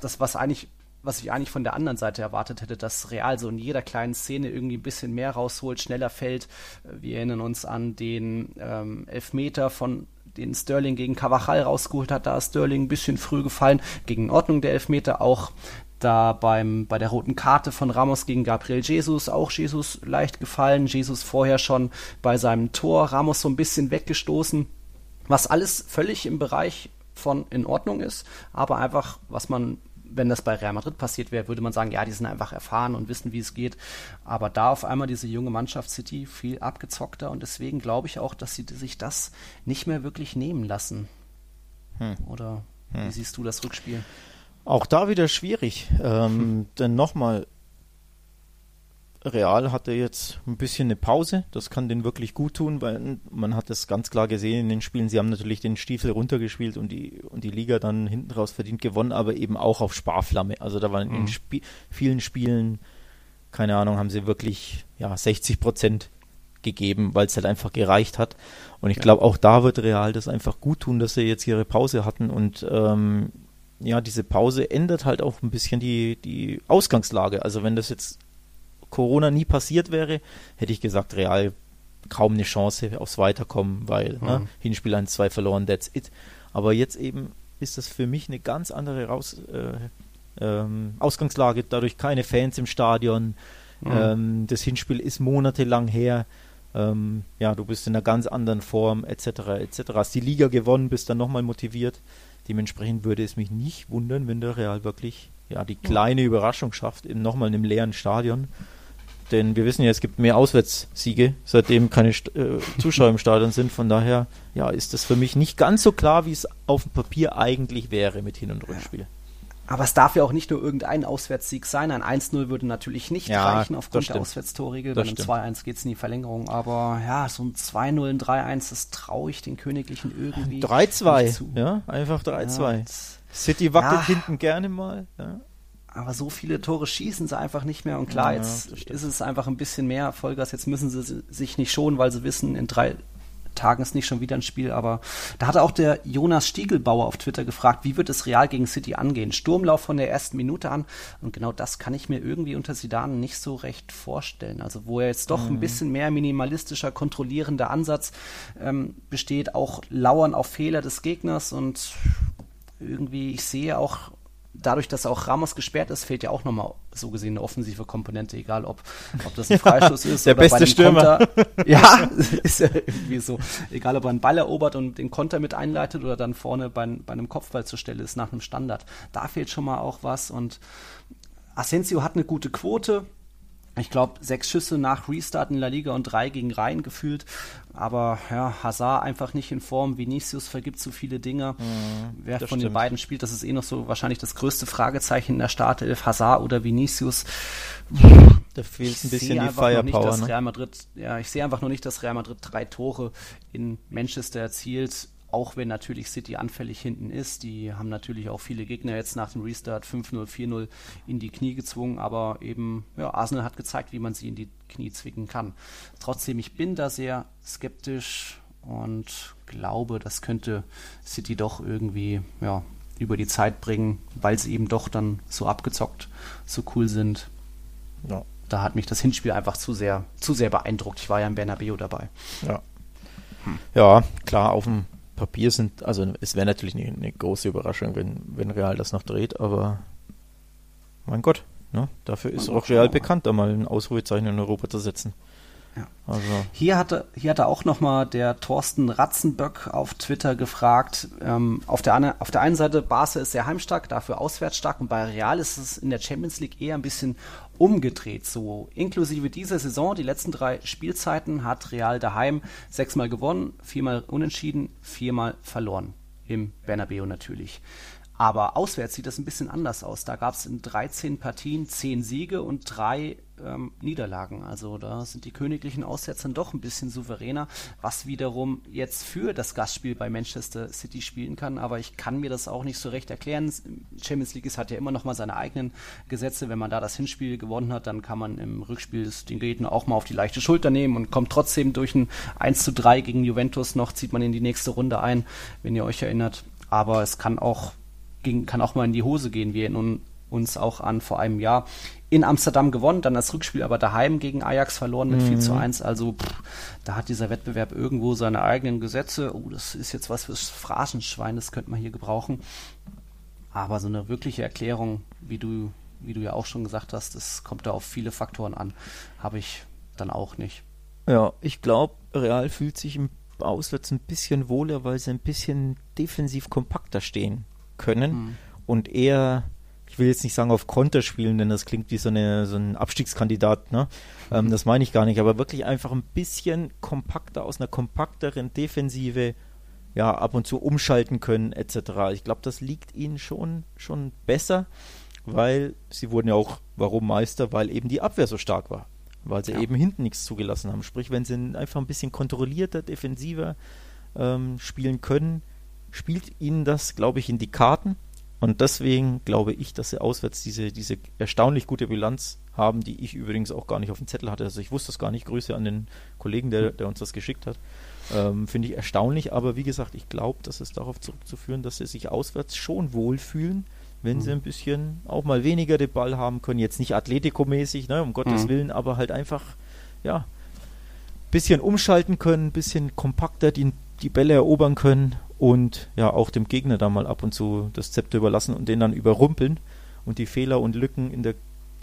das was eigentlich was ich eigentlich von der anderen Seite erwartet hätte, dass Real so in jeder kleinen Szene irgendwie ein bisschen mehr rausholt, schneller fällt. Wir erinnern uns an den ähm, Elfmeter von den Sterling gegen Cavachal rausgeholt hat. Da ist Sterling ein bisschen früh gefallen. Gegen Ordnung der Elfmeter auch da beim, bei der roten Karte von Ramos gegen Gabriel Jesus auch Jesus leicht gefallen. Jesus vorher schon bei seinem Tor, Ramos so ein bisschen weggestoßen. Was alles völlig im Bereich von in Ordnung ist, aber einfach, was man wenn das bei Real Madrid passiert wäre, würde man sagen, ja, die sind einfach erfahren und wissen, wie es geht. Aber da auf einmal diese junge Mannschaft City viel abgezockter und deswegen glaube ich auch, dass sie sich das nicht mehr wirklich nehmen lassen. Hm. Oder hm. wie siehst du das Rückspiel? Auch da wieder schwierig. Ähm, hm. Denn nochmal, Real hatte jetzt ein bisschen eine Pause. Das kann denen wirklich gut tun, weil man hat das ganz klar gesehen in den Spielen. Sie haben natürlich den Stiefel runtergespielt und die, und die Liga dann hinten raus verdient gewonnen, aber eben auch auf Sparflamme. Also da waren mhm. in Sp vielen Spielen, keine Ahnung, haben sie wirklich ja, 60 Prozent gegeben, weil es halt einfach gereicht hat. Und ich glaube, auch da wird Real das einfach gut tun, dass sie jetzt ihre Pause hatten und ähm, ja, diese Pause ändert halt auch ein bisschen die, die Ausgangslage. Also wenn das jetzt Corona nie passiert wäre, hätte ich gesagt, Real kaum eine Chance aufs Weiterkommen, weil ne, mhm. ne, Hinspiel 1, 2 verloren, that's it. Aber jetzt eben ist das für mich eine ganz andere Raus, äh, ähm, Ausgangslage, dadurch keine Fans im Stadion. Mhm. Ähm, das Hinspiel ist monatelang her. Ähm, ja, du bist in einer ganz anderen Form, etc., etc. Hast die Liga gewonnen, bist dann nochmal motiviert. Dementsprechend würde es mich nicht wundern, wenn der Real wirklich ja, die kleine Überraschung schafft, eben nochmal in einem leeren Stadion denn wir wissen ja, es gibt mehr Auswärtssiege, seitdem keine St äh, Zuschauer im Stadion sind. Von daher ja, ist das für mich nicht ganz so klar, wie es auf dem Papier eigentlich wäre mit Hin- und Rückspiel. Aber es darf ja auch nicht nur irgendein Auswärtssieg sein. Ein 1-0 würde natürlich nicht ja, reichen aufgrund der Auswärtstorregel. Bei einem 2-1 geht es in die Verlängerung. Aber ja, so ein 2-0, ein 3-1, das traue ich den Königlichen irgendwie. 3-2, ja, einfach 3-2. Ja, City wackelt ja. hinten gerne mal. Ja aber so viele Tore schießen sie einfach nicht mehr. Und klar, jetzt ist es einfach ein bisschen mehr Vollgas. Jetzt müssen sie sich nicht schonen, weil sie wissen, in drei Tagen ist nicht schon wieder ein Spiel. Aber da hatte auch der Jonas Stiegelbauer auf Twitter gefragt, wie wird es Real gegen City angehen? Sturmlauf von der ersten Minute an. Und genau das kann ich mir irgendwie unter Zidane nicht so recht vorstellen. Also wo er jetzt doch mhm. ein bisschen mehr minimalistischer, kontrollierender Ansatz ähm, besteht, auch lauern auf Fehler des Gegners und irgendwie, ich sehe auch dadurch, dass auch Ramos gesperrt ist, fehlt ja auch nochmal so gesehen eine offensive Komponente, egal ob, ob das ein Freistoß ist Der oder beste Stürmer. Konter. Ja, ist ja irgendwie so. Egal, ob er einen Ball erobert und den Konter mit einleitet oder dann vorne bei, bei einem Kopfball zur Stelle ist nach einem Standard. Da fehlt schon mal auch was und Asensio hat eine gute Quote, ich glaube, sechs Schüsse nach Restart in La Liga und drei gegen Reihen gefühlt. Aber ja, Hazard einfach nicht in Form. Vinicius vergibt zu viele Dinge. Mhm, Wer von stimmt. den beiden spielt, das ist eh noch so wahrscheinlich das größte Fragezeichen in der Startelf. Hazard oder Vinicius. Da fehlt ein bisschen die Firepower. Nicht, dass ne? Real Madrid, ja, ich sehe einfach nur nicht, dass Real Madrid drei Tore in Manchester erzielt auch wenn natürlich City anfällig hinten ist. Die haben natürlich auch viele Gegner jetzt nach dem Restart 5-0, 4-0 in die Knie gezwungen, aber eben, ja, Arsenal hat gezeigt, wie man sie in die Knie zwicken kann. Trotzdem, ich bin da sehr skeptisch und glaube, das könnte City doch irgendwie, ja, über die Zeit bringen, weil sie eben doch dann so abgezockt, so cool sind. Ja. Da hat mich das Hinspiel einfach zu sehr, zu sehr beeindruckt. Ich war ja im Bernabeu dabei. Ja. Hm. Ja, klar, auf dem Papier sind, also es wäre natürlich eine, eine, große Überraschung, wenn, wenn Real das noch dreht, aber mein Gott, ne? dafür ist auch Real bekannt, da mal ein Ausrufezeichen in Europa zu setzen. Ja. Also. Hier hatte, hier hatte auch nochmal der Thorsten Ratzenböck auf Twitter gefragt, ähm, auf, der, auf der einen Seite, Barca ist sehr heimstark, dafür auswärts stark und bei Real ist es in der Champions League eher ein bisschen umgedreht. So inklusive dieser Saison, die letzten drei Spielzeiten hat Real daheim sechsmal gewonnen, viermal unentschieden, viermal verloren. Im Bernabeu natürlich. Aber auswärts sieht das ein bisschen anders aus. Da gab es in 13 Partien 10 Siege und drei ähm, Niederlagen. Also da sind die königlichen Aussetzer doch ein bisschen souveräner, was wiederum jetzt für das Gastspiel bei Manchester City spielen kann. Aber ich kann mir das auch nicht so recht erklären. Champions League hat ja immer noch mal seine eigenen Gesetze. Wenn man da das Hinspiel gewonnen hat, dann kann man im Rückspiel den Gegner auch mal auf die leichte Schulter nehmen und kommt trotzdem durch ein 1 zu 3 gegen Juventus noch, zieht man in die nächste Runde ein, wenn ihr euch erinnert. Aber es kann auch ging, kann auch mal in die Hose gehen. Wir erinnern uns auch an vor einem Jahr in Amsterdam gewonnen, dann das Rückspiel aber daheim gegen Ajax verloren mit mhm. 4 zu 1. Also pff, da hat dieser Wettbewerb irgendwo seine eigenen Gesetze. Oh, das ist jetzt was fürs Phrasenschwein, das könnte man hier gebrauchen. Aber so eine wirkliche Erklärung, wie du, wie du ja auch schon gesagt hast, das kommt da auf viele Faktoren an, habe ich dann auch nicht. Ja, ich glaube, Real fühlt sich im Auswärts ein bisschen wohler, weil sie ein bisschen defensiv kompakter stehen können mhm. und eher ich will jetzt nicht sagen auf Konter spielen, denn das klingt wie so, eine, so ein Abstiegskandidat, ne? Ähm, das meine ich gar nicht, aber wirklich einfach ein bisschen kompakter, aus einer kompakteren Defensive, ja, ab und zu umschalten können, etc. Ich glaube, das liegt ihnen schon, schon besser, weil sie wurden ja auch, warum Meister? Weil eben die Abwehr so stark war. Weil sie ja. eben hinten nichts zugelassen haben. Sprich, wenn sie einfach ein bisschen kontrollierter, defensiver ähm, spielen können, spielt ihnen das, glaube ich, in die Karten. Und deswegen glaube ich, dass sie auswärts diese, diese erstaunlich gute Bilanz haben, die ich übrigens auch gar nicht auf dem Zettel hatte. Also ich wusste das gar nicht. Grüße an den Kollegen, der, der uns das geschickt hat. Ähm, Finde ich erstaunlich, aber wie gesagt, ich glaube, das ist darauf zurückzuführen, dass sie sich auswärts schon wohlfühlen, wenn mhm. sie ein bisschen auch mal weniger den Ball haben können. Jetzt nicht atleticomäßig, ne, um Gottes mhm. Willen, aber halt einfach, ja, bisschen umschalten können, ein bisschen kompakter die, die Bälle erobern können und ja auch dem Gegner da mal ab und zu das Zepter überlassen und den dann überrumpeln und die Fehler und Lücken in der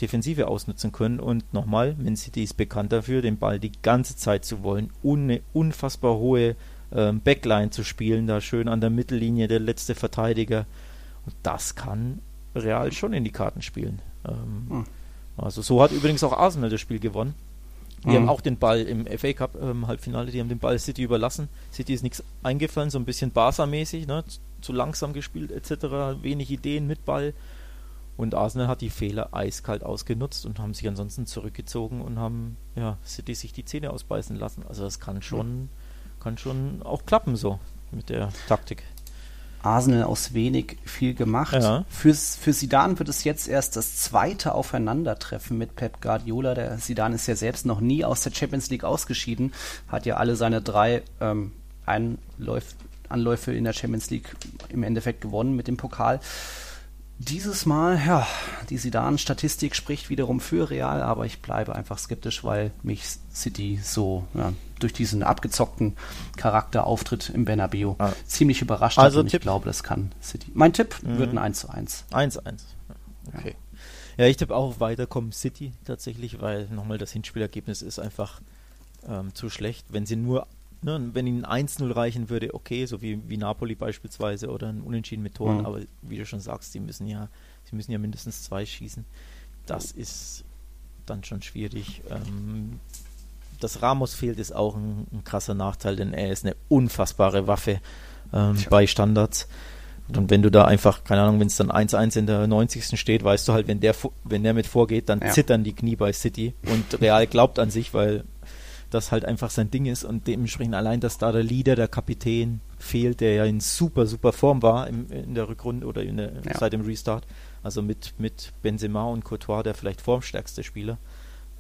Defensive ausnutzen können. Und nochmal, Man City ist bekannt dafür, den Ball die ganze Zeit zu wollen, eine unfassbar hohe ähm, Backline zu spielen, da schön an der Mittellinie der letzte Verteidiger. Und das kann Real schon in die Karten spielen. Ähm, hm. Also so hat übrigens auch Arsenal das Spiel gewonnen. Die mhm. haben auch den Ball im FA Cup ähm, Halbfinale, die haben den Ball City überlassen. City ist nichts eingefallen, so ein bisschen Barca-mäßig, ne? zu langsam gespielt etc., wenig Ideen mit Ball. Und Arsenal hat die Fehler eiskalt ausgenutzt und haben sich ansonsten zurückgezogen und haben ja, City sich die Zähne ausbeißen lassen. Also das kann schon, mhm. kann schon auch klappen so mit der Taktik. Arsenal aus wenig viel gemacht. Ja. Für, für Sidan wird es jetzt erst das zweite Aufeinandertreffen mit Pep Guardiola. Der Sidan ist ja selbst noch nie aus der Champions League ausgeschieden, hat ja alle seine drei ähm, Einläuf, Anläufe in der Champions League im Endeffekt gewonnen mit dem Pokal. Dieses Mal, ja, die Sidan-Statistik spricht wiederum für Real, aber ich bleibe einfach skeptisch, weil mich City so ja, durch diesen abgezockten Charakterauftritt im Bernabeu ah. ziemlich überrascht also hat und Tipp. ich glaube, das kann City. Mein Tipp mhm. wird ein 1 zu 1. 1 zu 1. Okay. Ja, ja ich tippe auch weiterkommen City tatsächlich, weil nochmal das Hinspielergebnis ist einfach ähm, zu schlecht. Wenn sie nur Ne, wenn ihnen 1-0 reichen würde, okay, so wie, wie Napoli beispielsweise oder ein Unentschieden mit Toren, mhm. aber wie du schon sagst, sie müssen ja, sie müssen ja mindestens zwei schießen. Das ist dann schon schwierig. Ähm, dass Ramos fehlt, ist auch ein, ein, krasser Nachteil, denn er ist eine unfassbare Waffe ähm, bei Standards. Und wenn du da einfach, keine Ahnung, wenn es dann 1-1 in der 90. steht, weißt du halt, wenn der, wenn der mit vorgeht, dann ja. zittern die Knie bei City. Und Real glaubt an sich, weil das halt einfach sein Ding ist und dementsprechend allein, dass da der Leader, der Kapitän fehlt, der ja in super, super Form war im, in der Rückrunde oder der, ja. seit dem Restart. Also mit, mit Benzema und Courtois der vielleicht formstärkste Spieler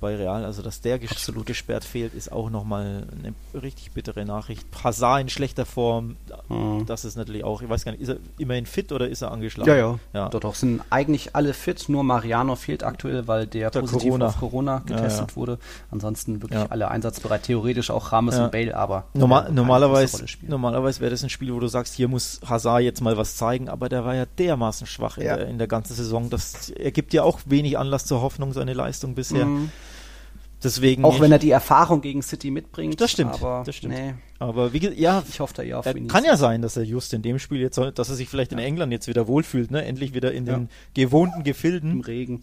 bei Real. Also, dass der Absolut. gesperrt fehlt, ist auch nochmal eine richtig bittere Nachricht. Hazard in schlechter Form, mhm. das ist natürlich auch, ich weiß gar nicht, ist er immerhin fit oder ist er angeschlagen? Ja, ja. ja. Doch, doch, sind eigentlich alle fit, nur Mariano fehlt aktuell, weil der, der positiv Corona. auf Corona getestet ja, ja. wurde. Ansonsten wirklich alle einsatzbereit, theoretisch auch Rames und Bale, aber Normal, normalerweise, normalerweise wäre das ein Spiel, wo du sagst, hier muss Hazard jetzt mal was zeigen, aber der war ja dermaßen schwach in, der, in der ganzen Saison. Das ergibt ja auch wenig Anlass zur Hoffnung, seine Leistung bisher. Mhm. Deswegen auch wenn er die Erfahrung gegen City mitbringt. Das stimmt. Aber, das stimmt. Nee. Aber wie ja, ich hoffe da ja auf ihn. Kann ja sein, dass er just in dem Spiel jetzt, dass er sich vielleicht ja. in England jetzt wieder wohlfühlt, ne? Endlich wieder in ja. den gewohnten Gefilden. Im Regen.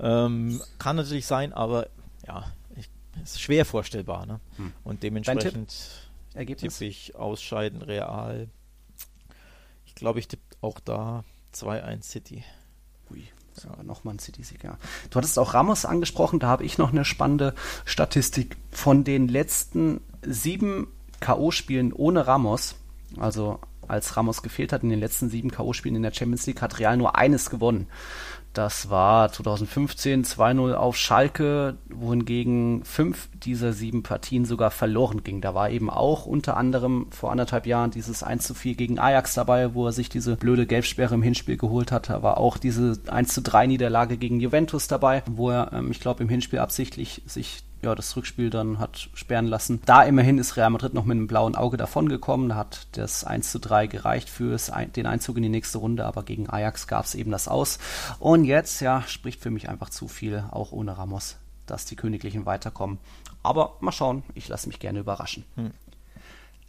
Ähm, kann natürlich sein, aber ja, ich, ist schwer vorstellbar, ne? Hm. Und dementsprechend Tipp? tippe ich ausscheiden real. Ich glaube, ich tippe auch da 2-1 City. Ja, nochmal ein City-Sieg, ja. Du hattest auch Ramos angesprochen, da habe ich noch eine spannende Statistik. Von den letzten sieben K.O.-Spielen ohne Ramos, also als Ramos gefehlt hat in den letzten sieben K.O.-Spielen in der Champions League, hat Real nur eines gewonnen. Das war 2015 2-0 auf Schalke, wohingegen fünf dieser sieben Partien sogar verloren ging. Da war eben auch unter anderem vor anderthalb Jahren dieses 1 4 gegen Ajax dabei, wo er sich diese blöde Gelbsperre im Hinspiel geholt hat. Da war auch diese 1 3 Niederlage gegen Juventus dabei, wo er, ähm, ich glaube, im Hinspiel absichtlich sich ja, das Rückspiel dann hat sperren lassen. Da immerhin ist Real Madrid noch mit einem blauen Auge davongekommen. Da hat das 1 zu 3 gereicht für den Einzug in die nächste Runde, aber gegen Ajax gab es eben das aus. Und jetzt, ja, spricht für mich einfach zu viel, auch ohne Ramos, dass die Königlichen weiterkommen. Aber mal schauen, ich lasse mich gerne überraschen. Hm.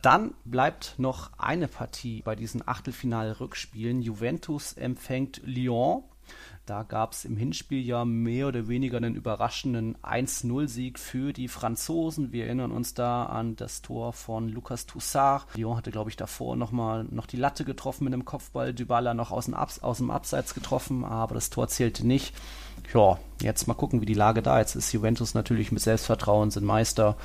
Dann bleibt noch eine Partie bei diesen Achtelfinal-Rückspielen. Juventus empfängt Lyon Da gab es im Hinspiel ja mehr oder weniger einen überraschenden 1-0-Sieg für die Franzosen. Wir erinnern uns da an das Tor von Lucas Toussaint. Lyon hatte, glaube ich, davor noch mal noch die Latte getroffen mit einem Kopfball. Dybala noch aus dem, Abs aus dem Abseits getroffen, aber das Tor zählte nicht. Ja, jetzt mal gucken, wie die Lage da jetzt ist. Juventus natürlich mit Selbstvertrauen sind Meister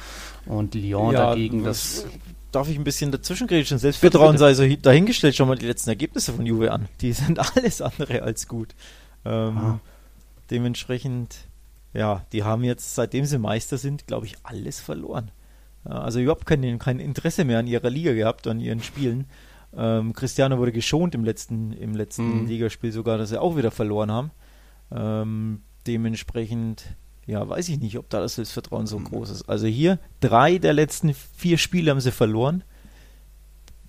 und Lyon ja, dagegen das darf ich ein bisschen dazwischen grätschen. Selbstvertrauen sei so dahingestellt, schon mal die letzten Ergebnisse von Juve an. Die sind alles andere als gut. Ähm, ah. Dementsprechend, ja, die haben jetzt, seitdem sie Meister sind, glaube ich, alles verloren. Also überhaupt kein, kein Interesse mehr an ihrer Liga gehabt, an ihren Spielen. Ähm, Cristiano wurde geschont im letzten, im letzten mhm. Ligaspiel sogar, dass sie auch wieder verloren haben. Ähm, dementsprechend, ja, weiß ich nicht, ob da das Selbstvertrauen so mhm. groß ist. Also hier, drei der letzten vier Spiele haben sie verloren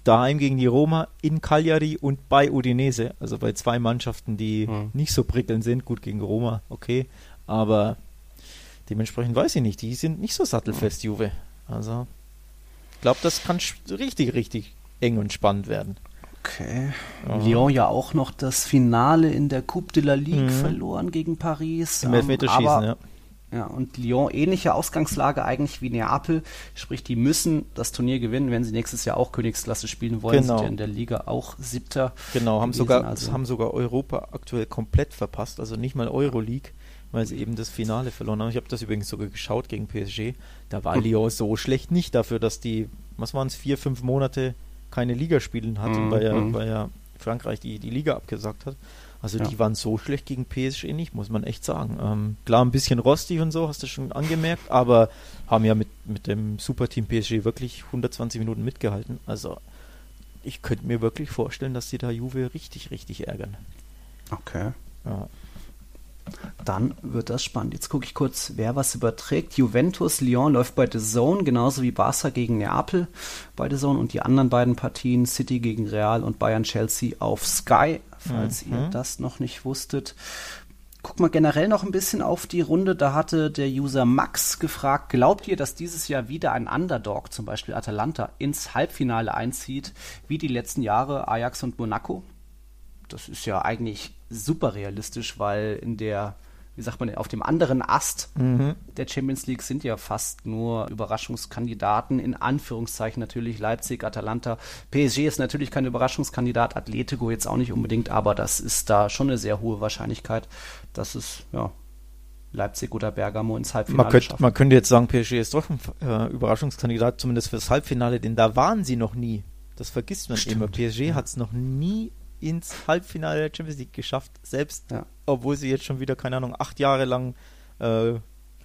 daheim gegen die Roma, in Cagliari und bei Udinese. Also bei zwei Mannschaften, die mhm. nicht so prickelnd sind. Gut, gegen Roma, okay. Aber dementsprechend weiß ich nicht. Die sind nicht so sattelfest, mhm. Juve. Also, ich glaube, das kann richtig, richtig eng und spannend werden. Okay. Ja. Lyon ja auch noch das Finale in der Coupe de la Ligue mhm. verloren gegen Paris. Im Elfmeterschießen, aber, ja. Ja, und Lyon ähnliche Ausgangslage eigentlich wie Neapel, sprich, die müssen das Turnier gewinnen, wenn sie nächstes Jahr auch Königsklasse spielen wollen. Genau. Sind ja in der Liga auch Siebter. Genau, haben sogar, also. haben sogar Europa aktuell komplett verpasst, also nicht mal Euroleague, weil sie eben das Finale verloren haben. Ich habe das übrigens sogar geschaut gegen PSG. Da war hm. Lyon so schlecht nicht dafür, dass die, was waren es, vier, fünf Monate keine Liga spielen hatten, mhm. weil, ja, hm. weil ja Frankreich die, die Liga abgesagt hat. Also ja. die waren so schlecht gegen PSG nicht, muss man echt sagen. Ähm, klar, ein bisschen rostig und so, hast du schon angemerkt, aber haben ja mit, mit dem Superteam PSG wirklich 120 Minuten mitgehalten. Also ich könnte mir wirklich vorstellen, dass sie da Juve richtig, richtig ärgern. Okay. Ja. Dann wird das spannend. Jetzt gucke ich kurz, wer was überträgt. Juventus, Lyon läuft bei The Zone, genauso wie Barca gegen Neapel bei The Zone und die anderen beiden Partien, City gegen Real und Bayern Chelsea auf Sky falls mhm. ihr das noch nicht wusstet. Guck mal generell noch ein bisschen auf die Runde. Da hatte der User Max gefragt, glaubt ihr, dass dieses Jahr wieder ein Underdog, zum Beispiel Atalanta, ins Halbfinale einzieht, wie die letzten Jahre Ajax und Monaco? Das ist ja eigentlich super realistisch, weil in der wie sagt man, auf dem anderen Ast mhm. der Champions League sind ja fast nur Überraschungskandidaten, in Anführungszeichen natürlich Leipzig, Atalanta. PSG ist natürlich kein Überraschungskandidat, Atletico jetzt auch nicht unbedingt, aber das ist da schon eine sehr hohe Wahrscheinlichkeit, dass es, ja, Leipzig oder Bergamo ins Halbfinale man könnte, Man könnte jetzt sagen, PSG ist doch ein äh, Überraschungskandidat, zumindest fürs Halbfinale, denn da waren sie noch nie. Das vergisst man Stimmt. immer. PSG hat es noch nie ins Halbfinale der Champions League geschafft, selbst ja. obwohl sie jetzt schon wieder, keine Ahnung, acht Jahre lang äh,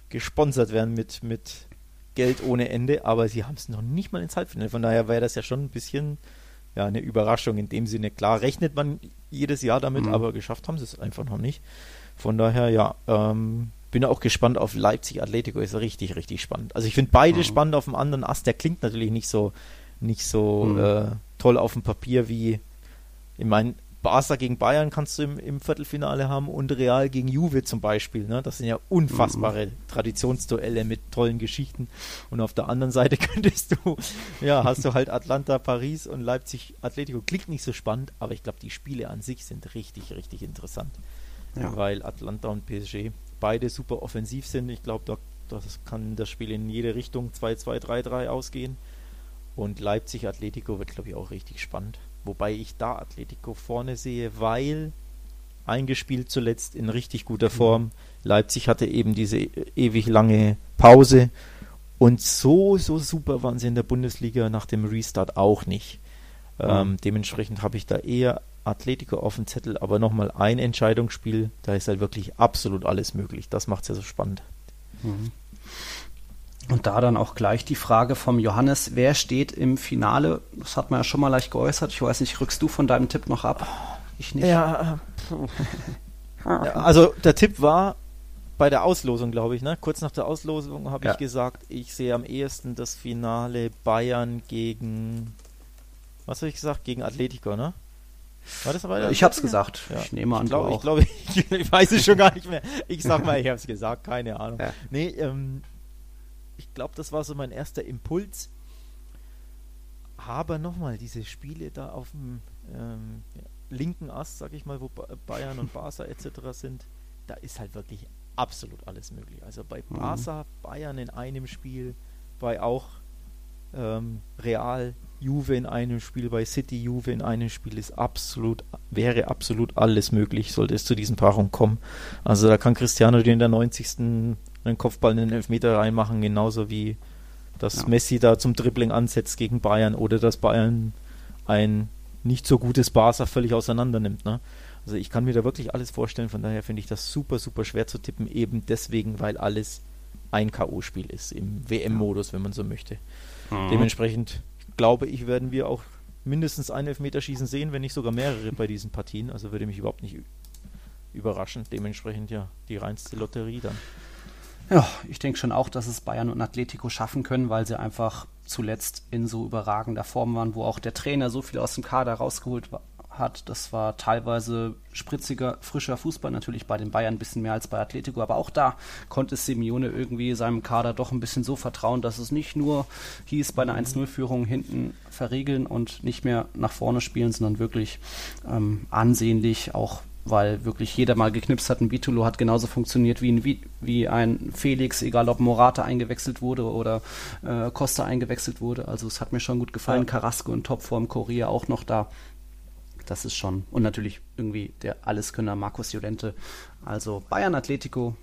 gesponsert werden mit, mit Geld ohne Ende, aber sie haben es noch nicht mal ins Halbfinale. Von daher wäre das ja schon ein bisschen ja, eine Überraschung in dem Sinne. Klar, rechnet man jedes Jahr damit, mhm. aber geschafft haben sie es einfach noch nicht. Von daher, ja, ähm, bin auch gespannt auf Leipzig Atletico, ist richtig, richtig spannend. Also ich finde beide mhm. spannend auf dem anderen Ast. Der klingt natürlich nicht so, nicht so mhm. äh, toll auf dem Papier wie ich meine, Barca gegen Bayern kannst du im, im, Viertelfinale haben und Real gegen Juve zum Beispiel. Ne? Das sind ja unfassbare mhm. Traditionsduelle mit tollen Geschichten. Und auf der anderen Seite könntest du, ja, hast du halt Atlanta, Paris und Leipzig, Atletico. Klingt nicht so spannend, aber ich glaube, die Spiele an sich sind richtig, richtig interessant. Ja. Weil Atlanta und PSG beide super offensiv sind. Ich glaube, da, das kann das Spiel in jede Richtung 2-2, 3-3 ausgehen. Und Leipzig, Atletico wird, glaube ich, auch richtig spannend. Wobei ich da Atletico vorne sehe, weil eingespielt zuletzt in richtig guter mhm. Form. Leipzig hatte eben diese ewig lange Pause und so, so super waren sie in der Bundesliga nach dem Restart auch nicht. Ähm, dementsprechend habe ich da eher Atletico auf dem Zettel, aber nochmal ein Entscheidungsspiel, da ist halt wirklich absolut alles möglich. Das macht es ja so spannend. Mhm. Und da dann auch gleich die Frage vom Johannes, wer steht im Finale? Das hat man ja schon mal leicht geäußert. Ich weiß nicht, rückst du von deinem Tipp noch ab? Ich nicht. Ja, äh, also der Tipp war bei der Auslosung, glaube ich, ne? Kurz nach der Auslosung habe ja. ich gesagt, ich sehe am ehesten das Finale Bayern gegen was habe ich gesagt? Gegen Atletico, ne? War das aber Ich habe es gesagt. Ja. Ich nehme an, ich glaube, ich, glaub, ich, ich, weiß es schon gar nicht mehr. Ich sag mal, ich habe es gesagt, keine Ahnung. Ja. Nee, ähm, ich glaube, das war so mein erster Impuls. Aber nochmal, diese Spiele da auf dem ähm, linken Ast, sag ich mal, wo Bayern und Barca etc. sind, da ist halt wirklich absolut alles möglich. Also bei mhm. Barca, Bayern in einem Spiel, bei auch ähm, Real, Juve in einem Spiel, bei City, Juve in einem Spiel ist absolut, wäre absolut alles möglich, sollte es zu diesen Paarungen kommen. Also da kann Cristiano dir in der 90. einen Kopfball in den Elfmeter reinmachen, genauso wie dass ja. Messi da zum Dribbling ansetzt gegen Bayern oder dass Bayern ein nicht so gutes Barca völlig auseinander nimmt. Ne? Also ich kann mir da wirklich alles vorstellen, von daher finde ich das super, super schwer zu tippen, eben deswegen, weil alles ein K.O.-Spiel ist, im WM-Modus, wenn man so möchte. Mhm. Dementsprechend glaube ich, werden wir auch mindestens ein Elfmeterschießen sehen, wenn nicht sogar mehrere bei diesen Partien. Also würde mich überhaupt nicht überraschen. Dementsprechend ja die reinste Lotterie dann. Ja, ich denke schon auch, dass es Bayern und Atletico schaffen können, weil sie einfach zuletzt in so überragender Form waren, wo auch der Trainer so viel aus dem Kader rausgeholt hat. Das war teilweise spritziger, frischer Fußball, natürlich bei den Bayern ein bisschen mehr als bei Atletico, aber auch da konnte Simeone irgendwie seinem Kader doch ein bisschen so vertrauen, dass es nicht nur hieß, bei einer 1-0-Führung hinten verriegeln und nicht mehr nach vorne spielen, sondern wirklich ähm, ansehnlich auch weil wirklich jeder mal geknipst hat. Ein Vitulo hat genauso funktioniert wie ein, wie ein Felix, egal ob Morata eingewechselt wurde oder äh, Costa eingewechselt wurde. Also es hat mir schon gut gefallen. Ja. Carrasco in Topform, Korea auch noch da. Das ist schon. Und natürlich irgendwie der Alleskönner Markus Jolente. Also Bayern Atletico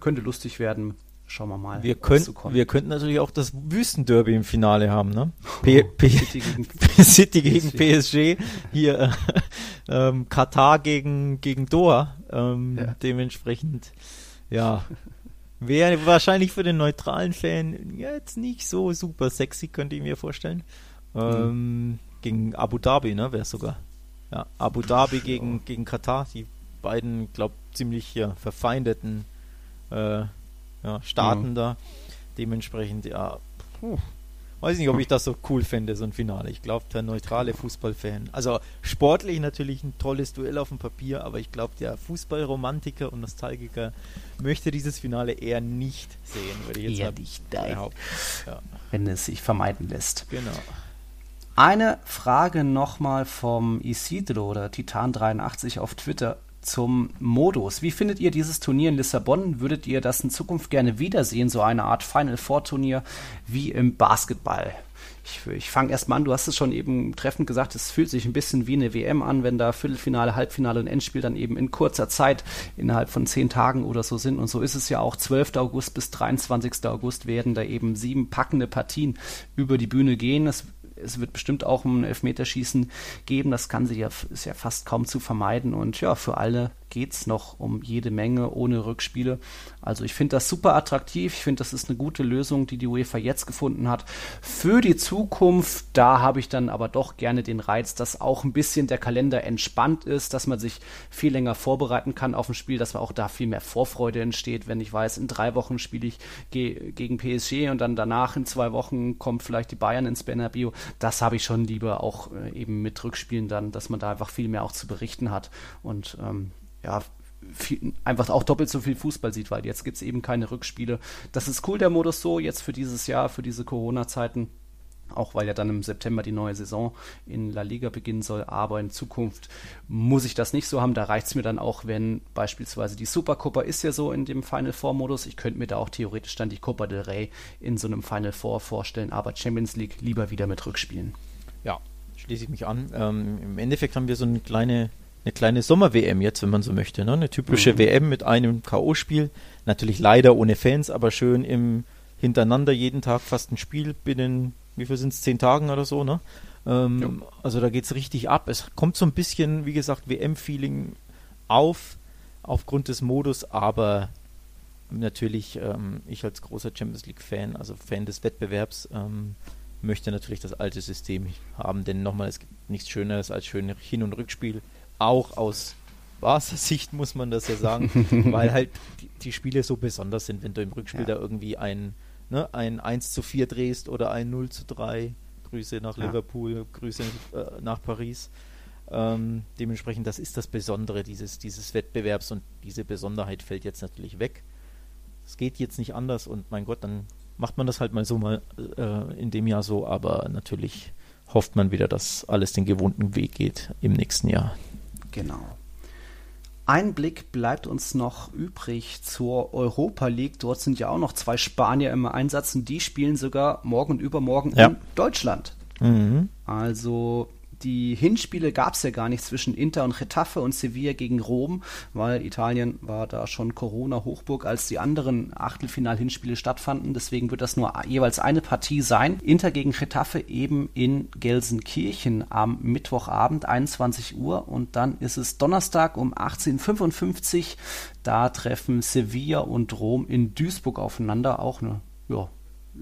könnte lustig werden. Schauen wir mal. Wir, könnt, wir könnten natürlich auch das Wüstenderby im Finale haben, ne? P P City, gegen, City gegen PSG. Hier äh, ähm, Katar gegen, gegen Doha. Ähm, ja. Dementsprechend, ja. Wäre wahrscheinlich für den neutralen Fan jetzt nicht so super sexy, könnte ich mir vorstellen. Ähm, mhm. Gegen Abu Dhabi, ne? Wäre es sogar. Ja, Abu Dhabi gegen, gegen Katar. Die beiden, glaube ziemlich hier verfeindeten äh, ja, Staaten mhm. da. Dementsprechend, ja, puh, weiß nicht, ob ich das so cool fände, so ein Finale. Ich glaube, der neutrale Fußballfan, also sportlich natürlich ein tolles Duell auf dem Papier, aber ich glaube, der Fußballromantiker und Nostalgiker möchte dieses Finale eher nicht sehen, würde ich jetzt eher nicht behaupten. Ja. Wenn es sich vermeiden lässt. Genau. Eine Frage nochmal vom Isidro oder Titan83 auf Twitter zum Modus. Wie findet ihr dieses Turnier in Lissabon? Würdet ihr das in Zukunft gerne wiedersehen, so eine Art Final Four Turnier wie im Basketball? Ich, ich fange erstmal an, du hast es schon eben treffend gesagt, es fühlt sich ein bisschen wie eine WM an, wenn da Viertelfinale, Halbfinale und Endspiel dann eben in kurzer Zeit innerhalb von zehn Tagen oder so sind. Und so ist es ja auch 12. August bis 23. August werden da eben sieben packende Partien über die Bühne gehen. Es es wird bestimmt auch ein Elfmeterschießen geben. Das kann sie ja, ist ja fast kaum zu vermeiden. Und ja, für alle geht es noch um jede Menge ohne Rückspiele. Also ich finde das super attraktiv. Ich finde, das ist eine gute Lösung, die die UEFA jetzt gefunden hat. Für die Zukunft, da habe ich dann aber doch gerne den Reiz, dass auch ein bisschen der Kalender entspannt ist, dass man sich viel länger vorbereiten kann auf ein Spiel, dass man auch da viel mehr Vorfreude entsteht, wenn ich weiß, in drei Wochen spiele ich ge gegen PSG und dann danach in zwei Wochen kommt vielleicht die Bayern ins Bernabeu. Das habe ich schon lieber auch äh, eben mit Rückspielen dann, dass man da einfach viel mehr auch zu berichten hat und ähm, ja, viel, einfach auch doppelt so viel Fußball sieht, weil jetzt gibt es eben keine Rückspiele. Das ist cool, der Modus so, jetzt für dieses Jahr, für diese Corona-Zeiten. Auch weil ja dann im September die neue Saison in La Liga beginnen soll. Aber in Zukunft muss ich das nicht so haben. Da reicht es mir dann auch, wenn beispielsweise die Supercopa ist ja so in dem Final Four Modus. Ich könnte mir da auch theoretisch dann die Copa del Rey in so einem Final Four vorstellen. Aber Champions League lieber wieder mit Rückspielen. Ja, schließe ich mich an. Ähm, Im Endeffekt haben wir so eine kleine eine kleine Sommer-WM jetzt, wenn man so möchte. Ne? Eine typische mhm. WM mit einem K.O.-Spiel. Natürlich leider ohne Fans, aber schön im hintereinander jeden Tag fast ein Spiel binnen, wie viel sind es, zehn Tagen oder so, ne? Ähm. Also da geht es richtig ab. Es kommt so ein bisschen, wie gesagt, WM-Feeling auf, aufgrund des Modus, aber natürlich, ähm, ich als großer Champions League-Fan, also Fan des Wettbewerbs, ähm, möchte natürlich das alte System haben, denn nochmal, es gibt nichts Schöneres als schöne Hin- und Rückspiel auch aus Sicht muss man das ja sagen, weil halt die, die, Spiele so besonders sind, wenn du im Rückspiel ja. da irgendwie ein, ne, ein 1 zu 4 drehst oder ein 0 zu 3. Grüße nach ja. Liverpool, Grüße äh, nach Paris. Ähm, dementsprechend, das ist das Besondere dieses, dieses Wettbewerbs und diese Besonderheit fällt jetzt natürlich weg. Es geht jetzt nicht anders und mein Gott, dann macht man das halt mal so mal äh, in dem Jahr so, aber natürlich hofft man wieder, dass alles den gewohnten Weg geht im nächsten Jahr. Genau. Ein Blick bleibt uns noch übrig zur Europa League. Dort sind ja auch noch zwei Spanier im Einsatz und die spielen sogar morgen und übermorgen ja. in Deutschland. Mhm. Also die Hinspiele gab es ja gar nicht zwischen Inter und Getafe und Sevilla gegen Rom, weil Italien war da schon Corona-Hochburg, als die anderen Achtelfinal-Hinspiele stattfanden. Deswegen wird das nur jeweils eine Partie sein. Inter gegen Getafe eben in Gelsenkirchen am Mittwochabend, 21 Uhr. Und dann ist es Donnerstag um 18.55 Uhr. Da treffen Sevilla und Rom in Duisburg aufeinander. Auch eine ja,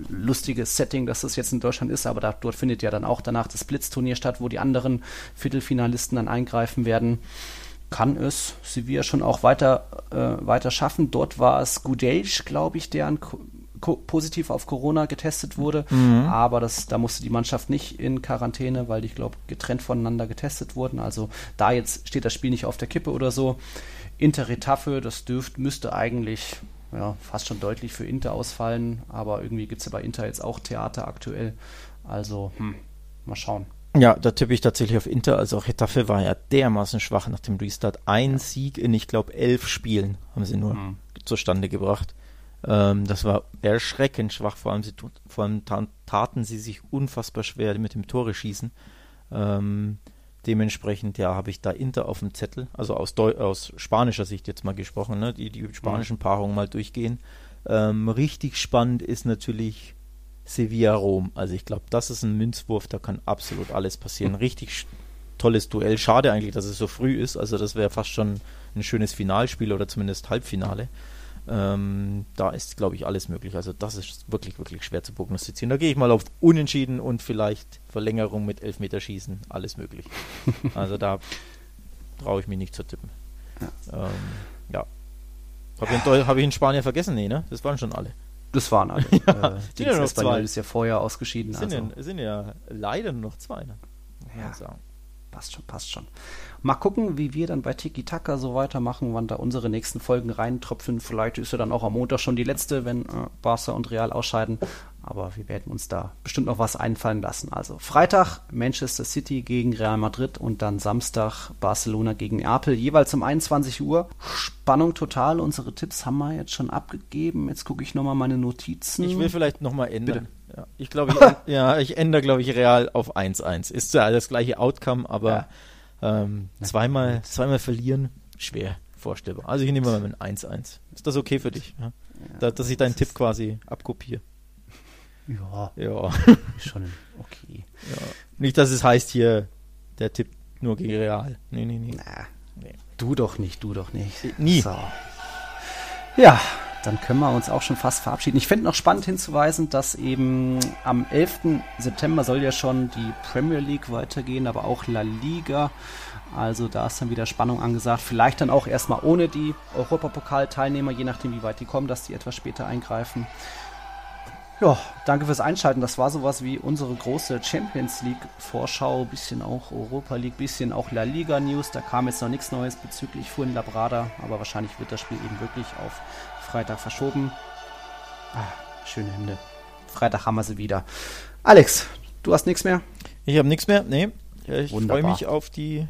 lustiges Setting, dass das jetzt in Deutschland ist, aber da, dort findet ja dann auch danach das Blitzturnier statt, wo die anderen Viertelfinalisten dann eingreifen werden. Kann es Sevilla schon auch weiter, äh, weiter schaffen. Dort war es Gudelj, glaube ich, der an positiv auf Corona getestet wurde, mhm. aber das, da musste die Mannschaft nicht in Quarantäne, weil die, ich glaube, getrennt voneinander getestet wurden. Also da jetzt steht das Spiel nicht auf der Kippe oder so. Inter Retafe, das dürft, müsste eigentlich ja, fast schon deutlich für Inter ausfallen, aber irgendwie gibt es ja bei Inter jetzt auch Theater aktuell. Also, hm, mal schauen. Ja, da tippe ich tatsächlich auf Inter. Also auch Hetafe war ja dermaßen schwach nach dem Restart. Ein Sieg in, ich glaube, elf Spielen haben sie nur mhm. zustande gebracht. Ähm, das war erschreckend schwach. Vor allem, sie, vor allem taten sie sich unfassbar schwer mit dem Tore schießen. Ähm, Dementsprechend, ja, habe ich da Inter auf dem Zettel, also aus, Deu aus spanischer Sicht jetzt mal gesprochen, ne, die, die spanischen Paarungen mal durchgehen. Ähm, richtig spannend ist natürlich Sevilla-Rom. Also ich glaube, das ist ein Münzwurf, da kann absolut alles passieren. Richtig tolles Duell. Schade eigentlich, dass es so früh ist. Also das wäre fast schon ein schönes Finalspiel oder zumindest Halbfinale. Ähm, da ist, glaube ich, alles möglich. Also das ist wirklich, wirklich schwer zu prognostizieren. Da gehe ich mal auf Unentschieden und vielleicht Verlängerung mit Elfmeterschießen. Alles möglich. also da traue ich mich nicht zu tippen. Ja. Ähm, ja. Habe ich, hab ich, in Spanien vergessen? Nee, ne? Das waren schon alle. Das waren alle. ja, äh, die ja noch zwei. ist ja vorher ausgeschieden. Sind, also. ja, sind ja leider nur noch zwei. Ne? Ja. Sagen. Passt schon, passt schon. Mal gucken, wie wir dann bei Tiki Taka so weitermachen, wann da unsere nächsten Folgen reintropfen. Vielleicht ist ja dann auch am Montag schon die letzte, wenn äh, Barca und Real ausscheiden. Aber wir werden uns da bestimmt noch was einfallen lassen. Also Freitag Manchester City gegen Real Madrid und dann Samstag Barcelona gegen Neapel, jeweils um 21 Uhr. Spannung total. Unsere Tipps haben wir jetzt schon abgegeben. Jetzt gucke ich nochmal meine Notizen. Ich will vielleicht nochmal ändern. Ja, ich glaube, ich, ja, ich ändere, glaube ich, Real auf 1-1. Ist ja das gleiche Outcome, aber ja. Ähm, zweimal, zweimal verlieren, schwer vorstellbar. Also ich nehme mal mit 1-1. Ist das okay für dich? Ja? Da, dass ich deinen Tipp quasi abkopiere. Ja. Ja. Schon okay. Ja. Nicht, dass es heißt hier, der Tipp nur gegen Real. Nee, nee, nee. Na, nee. Du doch nicht, du doch nicht. Nie. So. Ja, dann können wir uns auch schon fast verabschieden. Ich finde noch spannend hinzuweisen, dass eben am 11. September soll ja schon die Premier League weitergehen, aber auch La Liga. Also da ist dann wieder Spannung angesagt. Vielleicht dann auch erstmal ohne die Europapokal-Teilnehmer, je nachdem wie weit die kommen, dass die etwas später eingreifen. Ja, danke fürs Einschalten. Das war sowas wie unsere große Champions League Vorschau, bisschen auch Europa League, bisschen auch La Liga News. Da kam jetzt noch nichts Neues bezüglich Fuhren Labrada, aber wahrscheinlich wird das Spiel eben wirklich auf Freitag verschoben. Ah, schöne Hände. Freitag haben wir sie wieder. Alex, du hast nichts mehr? Ich habe nichts mehr. Nee. Ich freue mich auf die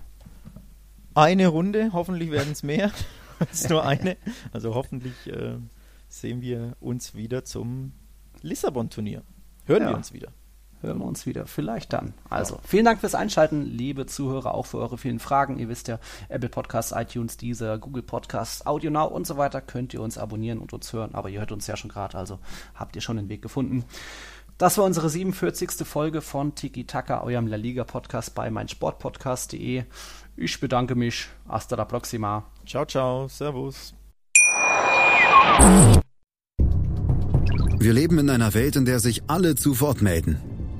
eine Runde. Hoffentlich werden es mehr als nur eine. Also hoffentlich äh, sehen wir uns wieder zum Lissabon-Turnier. Hören ja. wir uns wieder. Hören wir uns wieder. Vielleicht dann. Also, vielen Dank fürs Einschalten, liebe Zuhörer, auch für eure vielen Fragen. Ihr wisst ja, Apple Podcasts, iTunes, Deezer, Google Podcasts, Audio Now und so weiter könnt ihr uns abonnieren und uns hören. Aber ihr hört uns ja schon gerade, also habt ihr schon den Weg gefunden. Das war unsere 47. Folge von Tiki Taka, eurem La Liga Podcast bei meinsportpodcast.de. Ich bedanke mich. Hasta la próxima. Ciao, ciao. Servus. Wir leben in einer Welt, in der sich alle zu Wort melden.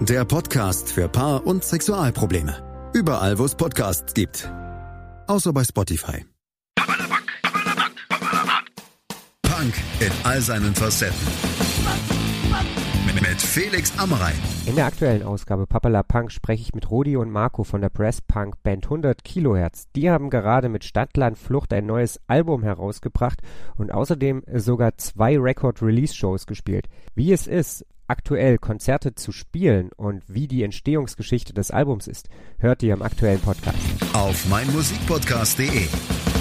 Der Podcast für Paar- und Sexualprobleme. Überall, wo es Podcasts gibt. Außer bei Spotify. Punk in all seinen Facetten. Mit Felix Amrein. In der aktuellen Ausgabe Papala Punk spreche ich mit Rodi und Marco von der Press Punk Band 100 Kilohertz. Die haben gerade mit Stadtland Flucht ein neues Album herausgebracht und außerdem sogar zwei Record-Release-Shows gespielt. Wie es ist, aktuell Konzerte zu spielen und wie die Entstehungsgeschichte des Albums ist, hört ihr im aktuellen Podcast. Auf meinmusikpodcast.de